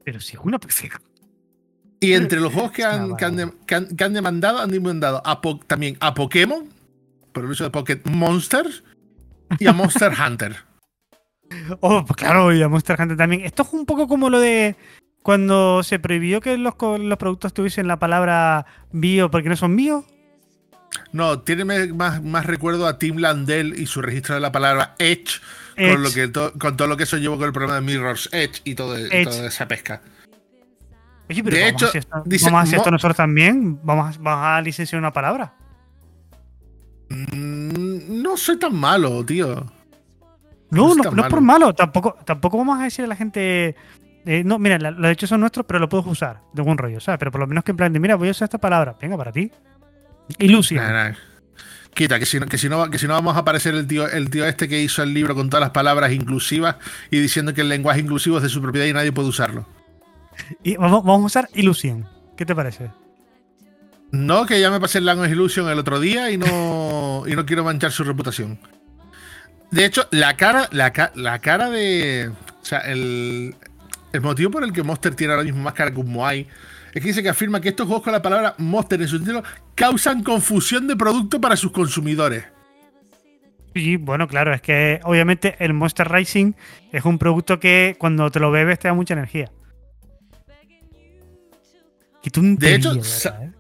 Pero si es una perfecta. Y entre los juegos que han, que han, de- que han- que han demandado, han demandado a Po- también a Pokémon, por el uso de Pocket Monsters, y a Monster Hunter. Oh, pues claro, y a Monster Hunter también. Esto es un poco como lo de cuando se prohibió que los, los productos tuviesen la palabra bio porque no son bio. No, tiene más, más recuerdo a Tim Landell y su registro de la palabra Edge, Edge. Con, lo que to- con todo lo que eso llevó con el problema de Mirror's Edge y todo, Edge. toda esa pesca. Oye, pero De vamos, hecho, a hacer dice vamos a hacer esto nosotros también. Vamos vamos a licenciar una palabra. Mm, No soy tan malo, tío. No, No es no, tan no es por malo. Tampoco, tampoco vamos a decir a la gente. eh, no, mira, los derechos son nuestros, pero lo puedes usar de buen rollo, ¿sabes? Pero por lo menos que en plan de, mira, voy a usar esta palabra. Venga, para ti. Nah, nah. Quita, que si, no, que, si no, que si no vamos a aparecer el tío, el tío este que hizo el libro con todas las palabras inclusivas y diciendo que el lenguaje inclusivo es de su propiedad y nadie puede usarlo. Y vamos, vamos a usar ilusión. ¿Qué te parece? No, que ya me pasé el Language Illusion el otro día y no, y no quiero manchar su reputación. De hecho, la cara, la, la cara de. O sea, el, el motivo por el que Monster tiene ahora mismo más cara que un Moai es que dice que afirma que estos juegos con la palabra Monster en su título causan confusión de producto para sus consumidores. Sí, bueno, claro, es que obviamente el Monster Racing es un producto que cuando te lo bebes te da mucha energía. Qué tontería, hecho, ¿verdad, sa- eh?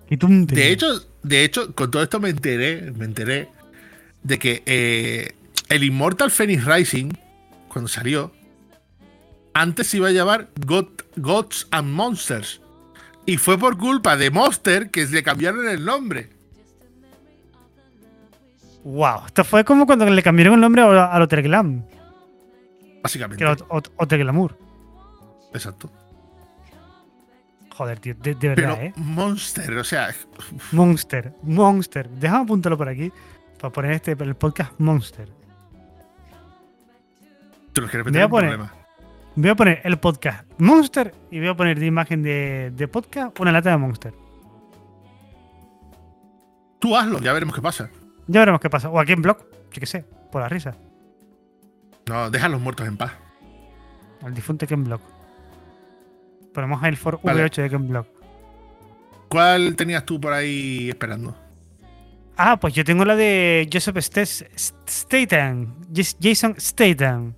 De hecho, de hecho, con todo esto me enteré, me enteré de que eh, el Immortal Phoenix Rising, cuando salió, antes se iba a llamar God- Gods and Monsters. Y fue por culpa de Monster que le cambiaron el nombre. Wow, esto fue como cuando le cambiaron el nombre a- al Hotel Glam, Básicamente. que era Hotel Glamour. Exacto. Joder, tío, de, de Pero verdad, ¿eh? Monster, o sea, Monster, Monster. Déjame apuntarlo por aquí para poner este el podcast Monster. tú no quieres Voy meter a un poner- problema. Voy a poner el podcast Monster y voy a poner de imagen de, de podcast una lata de Monster. Tú hazlo, ya veremos qué pasa. Ya veremos qué pasa. O aquí en blog, yo qué sé, por la risa. No, deja a los muertos en paz. Al difunto Ken Block. Ponemos el for Vale. V8 de Ken Block. ¿Cuál tenías tú por ahí esperando? Ah, pues yo tengo la de Joseph Stes- Statham. Jas- Jason Statham.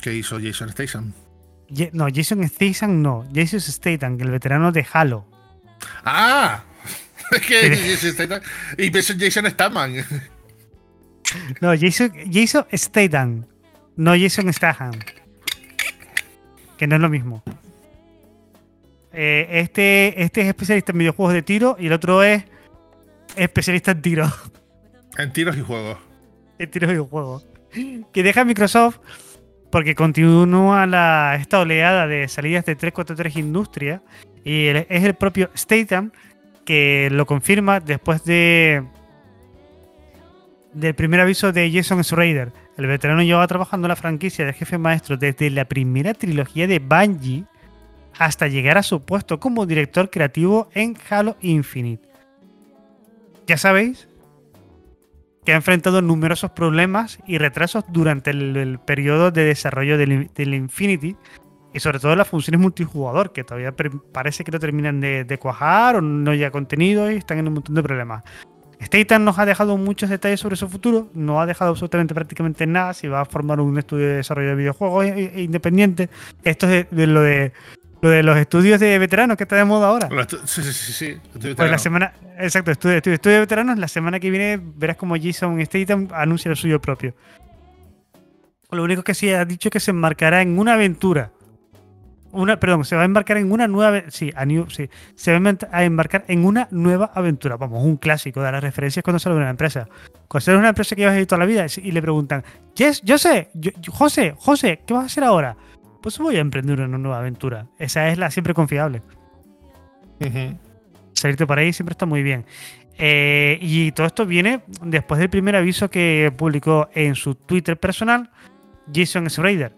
¿Qué hizo Jason Statham? Ye- no, Jason Statham no. Jason Statham, el veterano de Halo. ¡Ah! [laughs] Es que Sí. Jason Statham. Y pensé en Jason Statham. [laughs] No, Jason, Jason Statham. No Jason Statham. Que no es lo mismo. Eh, este, este es especialista en videojuegos de tiro y el otro es especialista en tiro. [laughs] En tiros y juegos. en tiro de videojuegos. Que deja Microsoft porque continúa la, esta oleada de salidas de 343 Industria y el- es el propio Statham que lo confirma después de del primer aviso de Jason Schrader. El veterano lleva trabajando en la franquicia de jefe maestro desde la primera trilogía de Bungie hasta llegar a su puesto como director creativo en Halo Infinite. Ya sabéis que ha enfrentado numerosos problemas y retrasos durante el, periodo de desarrollo del, Infinity y sobre todo las funciones multijugador, que todavía parece que no terminan de, cuajar o no llega contenido y están en un montón de problemas. Statham nos ha dejado muchos detalles sobre su futuro, no ha dejado absolutamente prácticamente nada, si va a formar un estudio de desarrollo de videojuegos e- e- independiente. Esto es de lo de lo de los estudios de veteranos que está de moda ahora. Sí, sí, sí. sí. Pues la semana, exacto, estudio, estudio, estudio de veteranos. La semana que viene verás como Jason Statham anuncia el suyo propio. Lo único que sí ha dicho es que se embarcará en una aventura. Una, perdón, se va a embarcar en una nueva. Sí, a new- sí, se va a embar- a embarcar en una nueva aventura. Vamos, un clásico de las referencias cuando sale una empresa. Cuando sale una empresa que llevas ahí toda la vida y le preguntan, Yes, yo sé, yo- yo- José, José, ¿qué vas a hacer ahora? Pues voy a emprender una nueva aventura. Esa es la siempre confiable Ujú. salirte por ahí siempre está muy bien. Eh, y todo esto viene después del primer aviso que publicó en su Twitter personal Jason Schrader.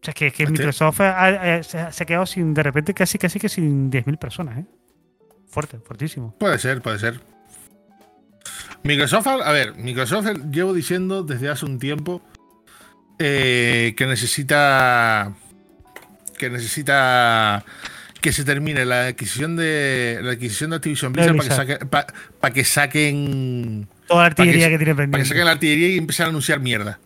O sea, que, que Microsoft ha- ha, se ha quedado sin, de repente casi casi que sin 10.000 personas. ¿eh? Fuerte, fuertísimo. Puede ser, puede ser. Microsoft, a ver, Microsoft llevo diciendo desde hace un tiempo eh, que necesita que necesita que se termine la adquisición de la adquisición de Activision Blizzard para que, saque- pa- pa que saquen Toda la artillería que- que, tiene para que pendiente. saquen la artillería y empiecen a anunciar mierda.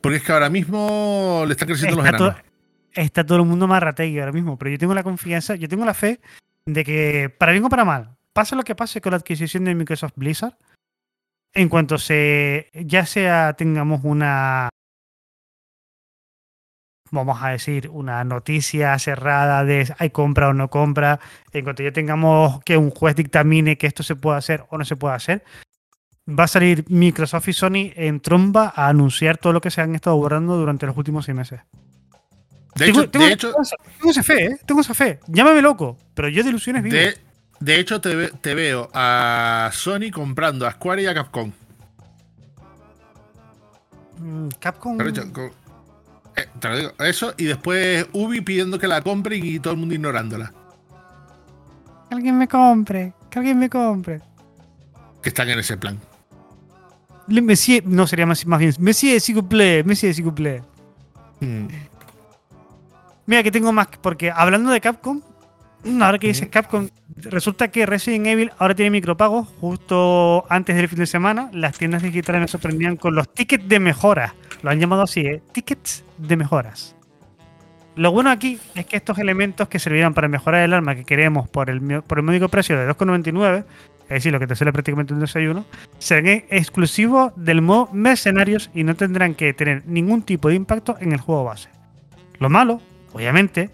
Porque es que ahora mismo le están creciendo los Está todo, enanos. está todo el mundo más rategui ahora mismo, pero yo tengo la confianza, yo tengo la fe de que, para bien o para mal, pase lo que pase con la adquisición de Microsoft Blizzard, en cuanto se ya sea tengamos una vamos a decir una noticia cerrada de hay compra o no compra, en cuanto ya tengamos que un juez dictamine que esto se puede hacer o no se puede hacer, va a salir Microsoft y Sony en tromba a anunciar todo lo que se han estado guardando durante los últimos seis meses. De tengo, hecho, tengo- de hecho, tengo esa- fe, ¿eh? Tengo esa fe. Llámame loco, pero yo de ilusiones vivo. de, de hecho te, te veo a Sony comprando a Square y a Capcom. Mm, Capcom. Pero eh, te lo digo, eso y después Ubi pidiendo que la compre y todo el mundo ignorándola. Que alguien me compre. Que alguien me compre. Que están en ese plan. Le Messier, no sería más, más bien. Vous plaît. Messier, s'il vous plaît. Mm. Mira, que tengo más. Porque hablando de Capcom, ahora que dices Ujú. Capcom, resulta que Resident Evil ahora tiene micropagos. Justo antes del fin de semana, las tiendas digitales nos sorprendían con los tickets de mejora. Lo han llamado así, ¿eh? Tickets de mejoras. Lo bueno aquí es que estos elementos que servirán para mejorar el arma que queremos por el, por el módico precio de 2,99, es decir, lo que te sale prácticamente un desayuno, serán e- exclusivos del modo mercenarios y no tendrán que tener ningún tipo de impacto en el juego base. Lo malo, obviamente,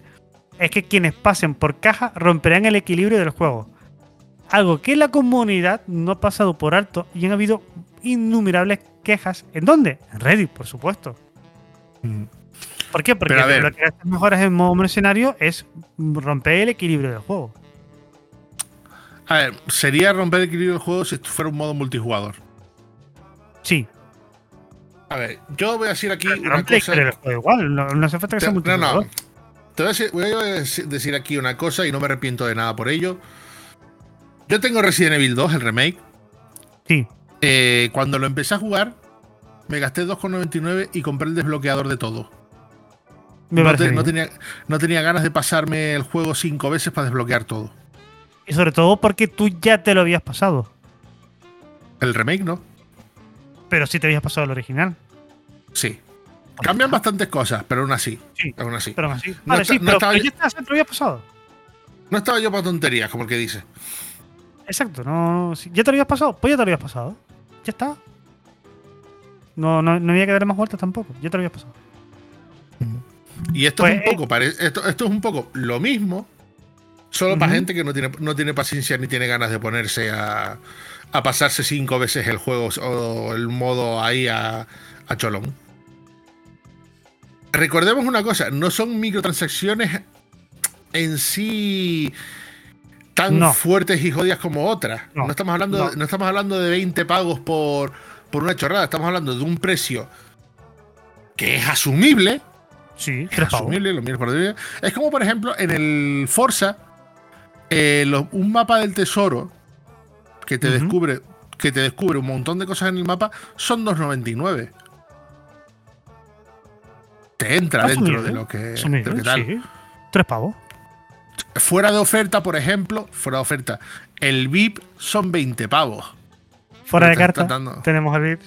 es que quienes pasen por caja romperán el equilibrio del juego. Algo que la comunidad no ha pasado por alto y han habido innumerables quejas. ¿En dónde? En Reddit, por supuesto. Mm. ¿Por qué? Porque lo que hace mejoras en modo mercenario es romper el equilibrio del juego. A ver, sería romper el equilibrio del juego si esto fuera un modo multijugador. Sí, A ver, yo voy a decir aquí una el cosa. juego igual. No, no hace falta que Te- sea no, multijugador. no. Te voy a, decir, voy a decir- decir aquí una cosa y no me arrepiento de nada por ello. Yo tengo Resident Evil 2, el remake. Sí, Eh, cuando lo empecé a jugar, me gasté 2,99 y compré el desbloqueador de todo. me No, te- no tenía, no tenía ganas de pasarme el juego cinco veces para desbloquear todo. Y sobre todo porque tú ya te lo habías pasado. El remake no. Pero sí te habías pasado el original. Sí. Cambian bastantes cosas, pero aún así. Sí, Aún así. pero aún así. No Vale, está- sí, no pero, estaba pero yo- ya te lo había pasado. No estaba yo para tonterías, como el que dice. Exacto, no, si ya te lo habías pasado, pues ya te lo habías pasado. Ya está. No, no, no había que darle más vueltas tampoco, ya te lo habías pasado. Y esto Pues, es un poco, pare- esto, esto es un poco lo mismo, solo para gente que no tiene, no tiene paciencia ni tiene ganas de ponerse a, a pasarse cinco veces el juego o el modo ahí a, a cholón. Recordemos una cosa, no son microtransacciones en sí tan No. fuertes y jodidas como otras. No, No, estamos hablando, no. De, no estamos hablando de 20 pagos por, por una chorrada, estamos hablando de un precio que es asumible, Sí, es asumible, lo por dentro. Es como, por ejemplo, en el Forza, eh, lo- un mapa del tesoro que te descubre que te descubre un montón de cosas en el mapa son 2.99. Te entra dentro Asumible, de lo que, de lo que tal. sí. Tres pavos. Fuera de oferta, por ejemplo, fuera de oferta, el VIP son 20 pavos. Fuera de carta, tratando. tenemos el VIP.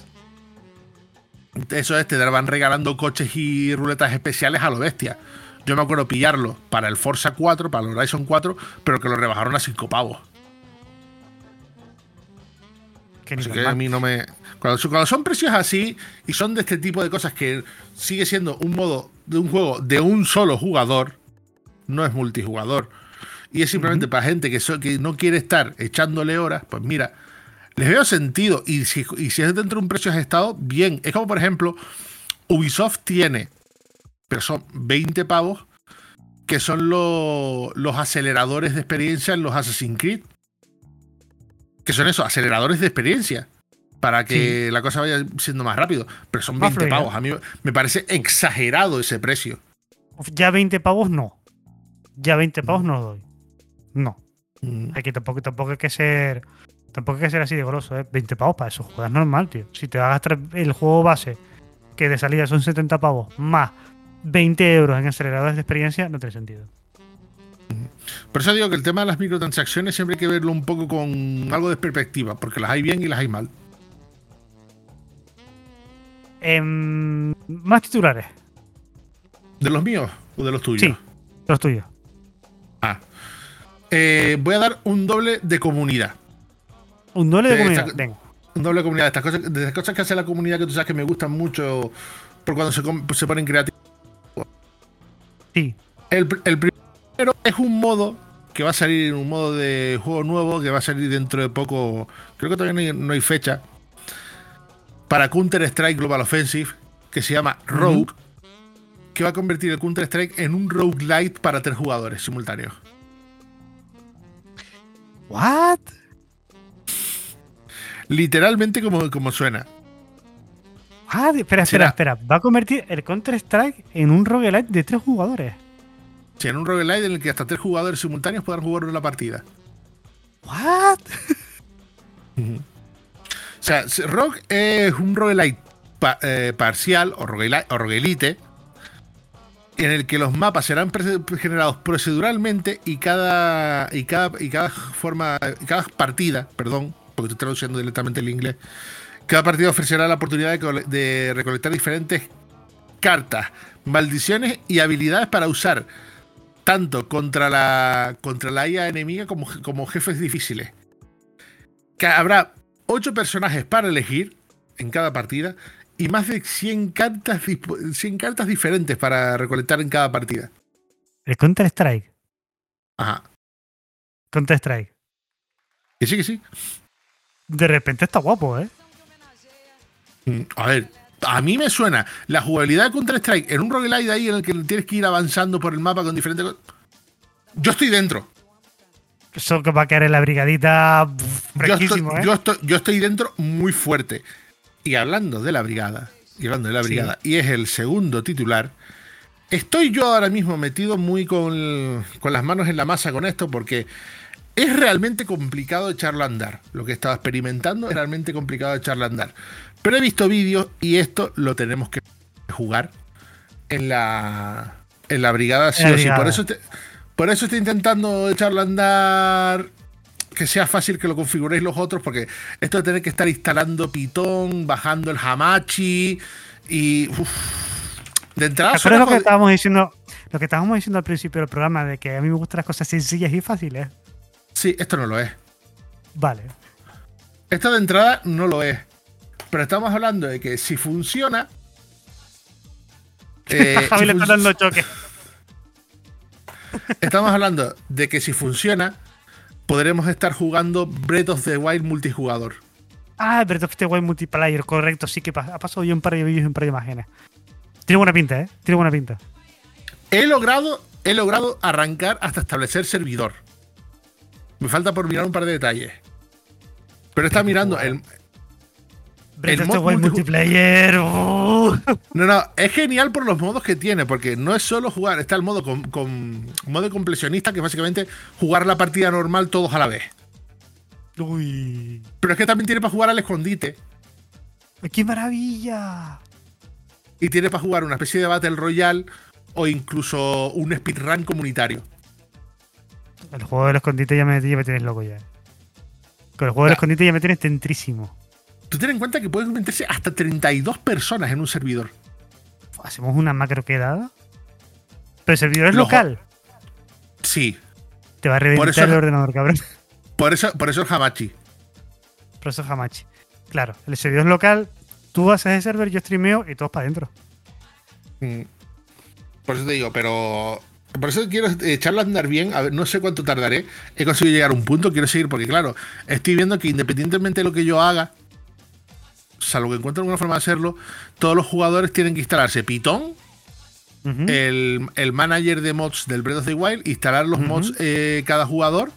Eso es, te van regalando coches y ruletas especiales a lo bestia. Yo me acuerdo pillarlo para el Forza 4, para el Horizon 4, pero que lo rebajaron a 5 pavos. Ni Así que a mí no me. Cuando son precios así y son de este tipo de cosas que sigue siendo un modo de un juego de un solo jugador, no es multijugador. Y es simplemente para gente que, so- que no quiere estar echándole horas, pues mira, les veo sentido. Y si, y si es dentro de un precio ajustado, bien. Es como, por ejemplo, Ubisoft tiene, pero son 20 pavos, que son lo- los aceleradores de experiencia en los Assassin's Creed. Que son esos, aceleradores de experiencia. Para que la cosa vaya siendo más rápido. Pero son Más 20 fluida. pavos. A mí me parece exagerado ese precio. Ya 20 pavos no. Ya 20 pavos no lo doy. No. Mm. Hay que tampoco, tampoco hay que ser. Tampoco hay que ser así de grosso, ¿eh? 20 pavos para eso, juegas normal, tío. Si te vas a gastar el juego base, que de salida son 70 pavos, más 20 euros en aceleradores de experiencia, no tiene sentido. Por eso digo que el tema de las microtransacciones siempre hay que verlo un poco con algo de perspectiva, porque las hay bien y las hay mal. Em, más titulares. ¿De los míos o de los tuyos? Sí, los tuyos. Ah. Eh, voy a dar un doble de comunidad. Un doble de comunidad. esta- Venga. Un doble de comunidad. Estas cosas, de las cosas que hace la comunidad que tú sabes que me gustan mucho por cuando se, se ponen creativos. Sí. El, pr- el primero es un modo que va a salir, un modo de juego nuevo que va a salir dentro de poco. Creo que todavía no hay, no hay fecha. Para Counter Strike Global Offensive, que se llama Rogue, que va a convertir el Counter Strike en un roguelite para tres jugadores simultáneos. ¿What? Literalmente como, como suena. Ah, espera, espera, espera. Va a convertir el Counter-Strike en un roguelite de tres jugadores. Sí, en un roguelite en el que hasta tres jugadores simultáneos podrán jugar una partida. ¿What? O sea, Rogue es un roguelite pa- eh, parcial o roguelite, o roguelite en el que los mapas serán generados proceduralmente y cada y cada y cada forma y cada partida, perdón, porque estoy traduciendo directamente el inglés, cada partida ofrecerá la oportunidad de, cole- de recolectar diferentes cartas, maldiciones y habilidades para usar tanto contra la contra la IA enemiga como, como jefes difíciles. Habrá 8 personajes para elegir en cada partida y más de 100 cartas, dispo- 100 cartas diferentes para recolectar en cada partida. El Counter-Strike. Ajá. Counter-Strike. Que sí, que sí. De repente está guapo, ¿eh? Mm, A ver, a mí me suena la jugabilidad de Counter-Strike en un roguelite ahí en el que tienes que ir avanzando por el mapa con diferentes cosas. Yo estoy dentro. Eso que va a caer en la brigadita pff, Yo estoy, ¿eh? yo, estoy, yo estoy dentro muy fuerte. Y hablando de la brigada, y hablando de la Sí. brigada, y es el segundo titular, estoy yo ahora mismo metido muy con, con las manos en la masa con esto porque es realmente complicado echarlo a andar. Lo que estaba experimentando es realmente complicado echarlo a andar. Pero he visto vídeos y esto lo tenemos que jugar en la, en la brigada sí la o sí. Por eso, te- por eso estoy intentando echarlo a andar que sea fácil que lo configuréis los otros, porque esto de tener que estar instalando Python, bajando el Hamachi, Y uf, de entrada ¿Te suena acuerdas lo que estábamos diciendo? Lo que estábamos diciendo al principio del programa de que a mí me gustan las cosas sencillas y fáciles. Sí, esto no lo es. Vale. Esto de entrada no lo es. Pero estamos hablando de que si funciona. [laughs] eh, Javi si le está fun- dando choque. [laughs] estamos hablando de que si funciona, podremos estar jugando Breath of the Wild multijugador. Ah, Breath of the Wild multiplayer, correcto. Sí que ha pasado yo un par de vídeos y un par de imágenes. Tiene buena pinta, ¿eh? Tiene buena pinta. He logrado, he logrado arrancar hasta establecer servidor. Me falta por mirar un par de detalles. Pero está mirando el. El the mod multiplayer. uh. No, no, es genial por los modos que tiene, porque no es solo jugar, está el modo con, con modo completionista, que es básicamente jugar la partida normal todos a la vez. Uy. Pero es que también tiene para jugar al escondite ¡Qué maravilla! y tiene para jugar una especie de Battle Royale o incluso un speedrun comunitario. El juego del escondite ya me, ya me tienes loco ya. Con el juego del escondite ya me tienes tentrísimo. Tú ten en cuenta que pueden meterse hasta 32 personas en un servidor. Hacemos una macro quedada. Pero el servidor es Los- local. Sí, Te va a reventar eso- el ordenador, cabrón. [laughs] por eso, por eso el Hamachi. Por eso es Hamachi. Claro, el servidor es local. Tú haces el server, yo streameo y todos para adentro. Mm. Por eso te digo, pero. Por eso quiero eh, echarlo a andar bien. A ver, no sé cuánto tardaré. He conseguido llegar a un punto, quiero seguir, porque claro, estoy viendo que independientemente de lo que yo haga, salvo que encuentre alguna forma de hacerlo, todos los jugadores tienen que instalarse Python, Ujú. el, el manager de mods del Breath of the Wild, instalar los mods eh, cada jugador.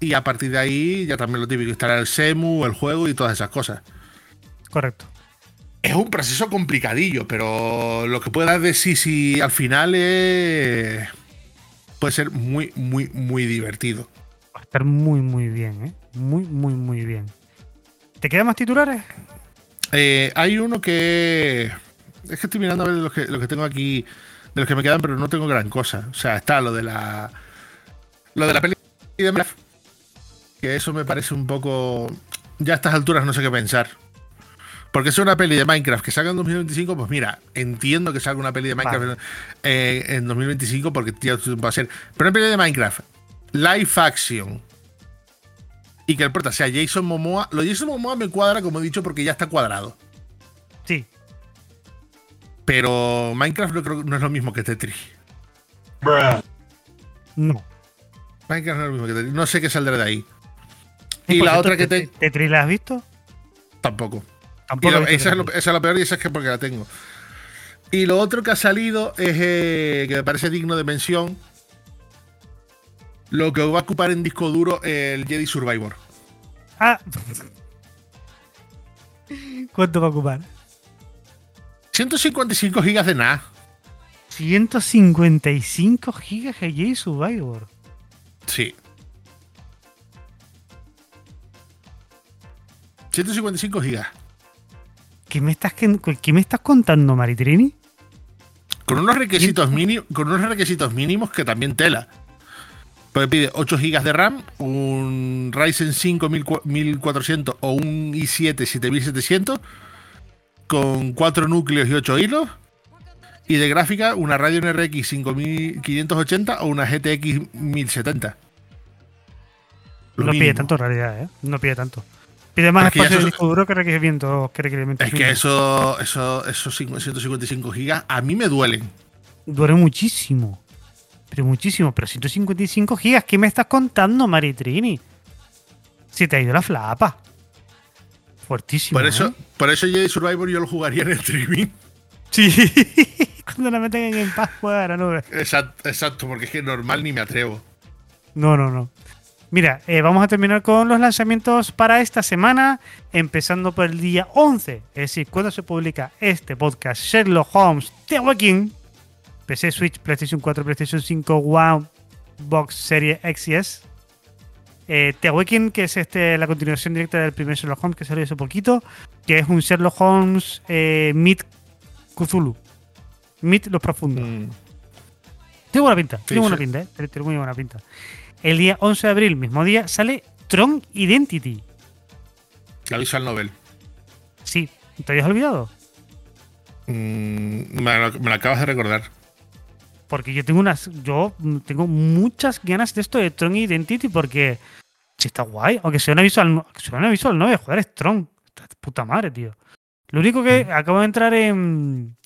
Y a partir de ahí, ya también lo típico, instalar el SEMU, el juego y todas esas cosas. Correcto. Es un proceso complicadillo, pero lo que puede dar de sí, sí, al final es- puede ser muy, muy, muy divertido. Va a estar muy, muy bien, ¿eh? Muy, muy, muy bien. ¿Te quedan más titulares? Eh, hay uno que. Es que estoy mirando a ver los que, tengo aquí, de los que me quedan, pero no tengo gran cosa. O sea, está lo de la. Lo de la peli de Minecraft, Que eso me parece un poco. Ya a estas alturas no sé qué pensar. Porque es una peli de Minecraft que salga en 2025, pues mira, entiendo que salga una peli de Minecraft Vale. eh, en 2025 porque ya va a ser. Pero una peli de Minecraft, live action. Y que el prota sea Jason Momoa. Lo de Jason Momoa me cuadra, como he dicho, porque ya está cuadrado. Sí. Pero Minecraft no, creo, no es lo mismo que Tetris. No. Minecraft no es lo mismo que Tetris. No sé qué saldrá de ahí. Y la otra que te. ¿Tetris- ¿Tetris la has visto? Tampoco. Tampoco. esa, es lo, esa es lo peor y esa es que porque la tengo. Y lo otro que ha salido es eh, que me parece digno de mención. Lo que va a ocupar en disco duro el Jedi Survivor. Ah. ¿Cuánto va a ocupar? 155 gigas de nada. 155 gigas de Jedi Survivor. Sí. 155 gigas. ¿Qué me estás, que- qué me estás contando, Maritrini? Con unos requisitos mínimos, con unos requisitos mínimos que también tela. Porque pide 8 GB de RAM, un Ryzen 5 1400 o un i7 7700 con 4 núcleos y 8 hilos. Y de gráfica, una Radeon RX 5580 o una GTX 1070. Lo no pide mínimo. tanto en realidad, ¿eh? No pide tanto. Pide más es espacio de disco duro que requerimientos. Que requerimientos Es que mínimos. eso, eso, esos 155 GB a mí me duelen. Duele muchísimo. Pero muchísimo. Pero 155 gigas, ¿qué me estás contando, Maritrini? Si te ha ido la flapa. Fuertísimo. Por eso, ¿eh? por eso Jedi Survivor yo lo jugaría en streaming. Sí. [laughs] Cuando la meten en Game Pass, juega a la nube. Exacto, exacto, porque es que normal ni me atrevo. No, no, no. Mira, eh, vamos a terminar con los lanzamientos para esta semana, empezando por el día 11, es decir, cuando se publica este podcast, Sherlock Holmes The Awakening, PC, Switch, PlayStation 4, PlayStation 5, One, Box Series X y S. Eh, The Awakening, que es este, la continuación directa del primer Sherlock Holmes que salió hace poquito, que es un Sherlock Holmes eh, Meet Cthulhu. Meet los profundos. Mm. Tiene buena pinta, tiene buena sí. pinta, ¿eh? Tiene muy buena pinta. El día 11 de abril, mismo día, sale Tron Identity. La visual novel. Sí, ¿te habías olvidado? Mm, me, lo, me lo acabas de recordar. Porque yo tengo unas. Yo tengo muchas ganas de esto de Tron Identity porque. Si está guay. Aunque sea un aviso al, no- sea un aviso al 9, joder, es Tron. Está de puta madre, tío. Lo único que acabo de entrar en.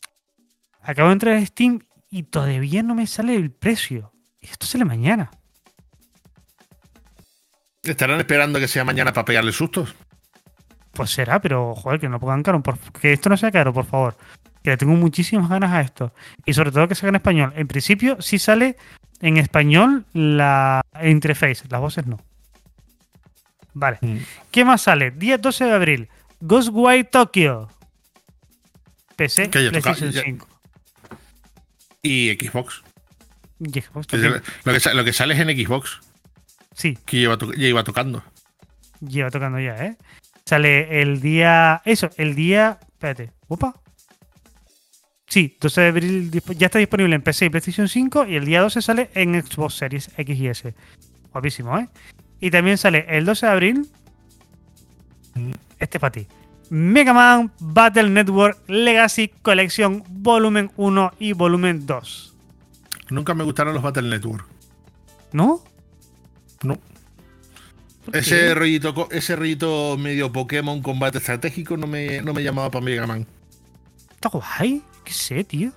Acabo de entrar en Steam y todavía no me sale el precio. Y esto sale mañana. ¿Estarán esperando que sea mañana para pegarle sustos? Pues será, pero joder, que no pongan caro. por- que esto no sea caro, por favor. Que le tengo muchísimas ganas a esto. Y sobre todo que salga en español. En principio, sí sale en español la interface, las voces no. Vale. Mm. ¿Qué más sale? Día 12 de abril. Ghostwire Tokyo. PC, PlayStation ya- 5. Y Xbox. Y Xbox Que también. Lo que, lo que sale es en Xbox, Sí, que lleva ya iba tocando. lleva tocando ya, ¿eh? Sale el día. Eso, el día. Espérate. Opa. Sí, 12 de abril ya está disponible en PC y PlayStation 5 y el día 12 sale en Xbox Series X y S. Guapísimo, ¿eh? Y también sale el 12 de abril. Este para ti. Mega Man Battle Network Legacy Collection Volumen 1 y Volumen 2. Nunca me gustaron los Battle Network. ¿No? No. ¿Por Ese rollito, ese rollito medio Pokémon combate estratégico no me, no me llamaba para Mega Man. Está guay. ¿Qué sé, tío?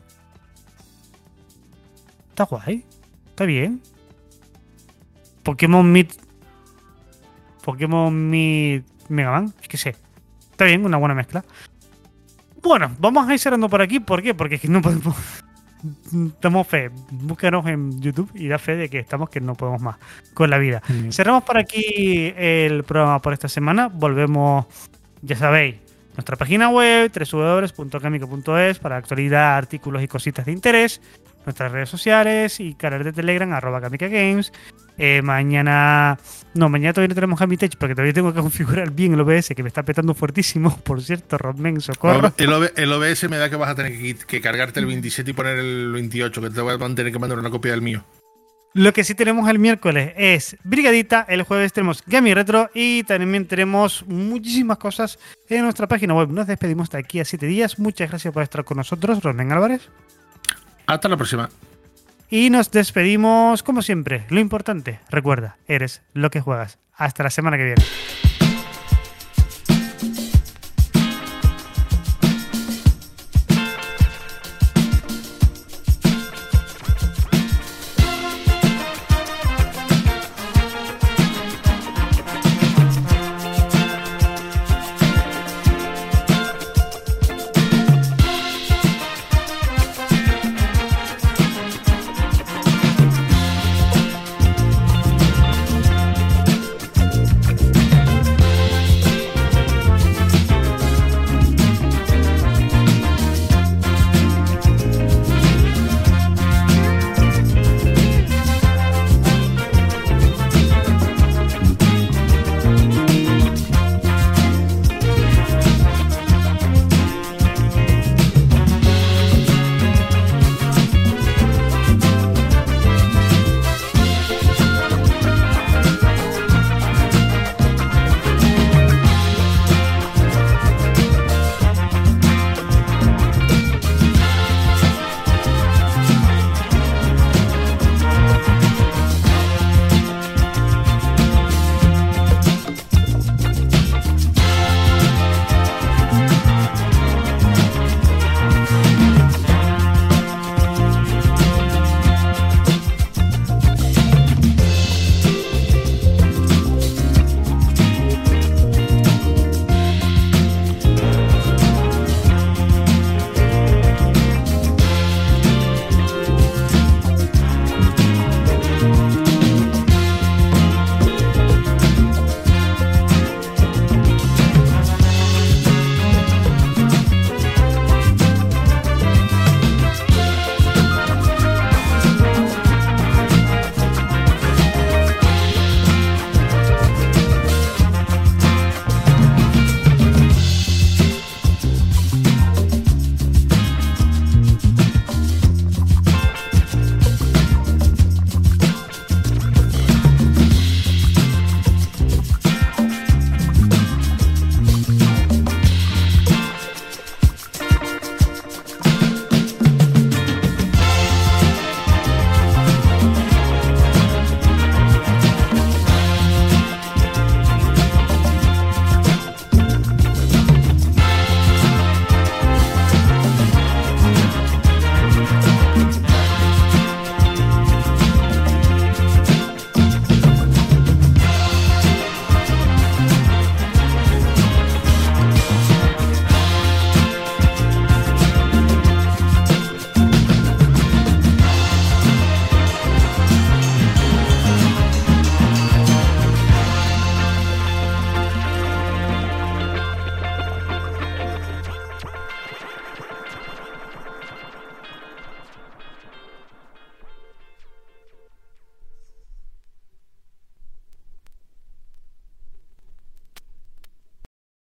Está guay. Está bien. Pokémon Mid. Pokémon Mid Mega Man. ¿Qué sé? Está bien, una buena mezcla. Bueno, vamos a ir cerrando por aquí. ¿Por qué? Porque es que no podemos. [laughs] Damos fe. Búscanos en YouTube y da fe de que estamos que no podemos más con la vida. Cerramos por aquí el programa por esta semana. Volvemos, ya sabéis, nuestra página web, www.camico.es para actualidad, artículos y cositas de interés. Nuestras redes sociales y canal de Telegram, arroba Kamika Games. Eh, mañana. No, mañana todavía no tenemos Hamitech porque todavía tengo que configurar bien el OBS que me está petando fuertísimo. [laughs] Por cierto, Rodmen, socorro. El, OB el OBS me da que vas a tener que, que cargarte el 27 y poner el 28, que te voy a tener que mandar una copia del mío. Lo que sí tenemos el miércoles es Brigadita, el jueves tenemos Gami Retro y también tenemos muchísimas cosas en nuestra página web. Nos despedimos de aquí a 7 días. Muchas gracias por estar con nosotros, Ronen Álvarez. Hasta la próxima. Y nos despedimos, como siempre, lo importante, recuerda, eres lo que juegas. Hasta la semana que viene.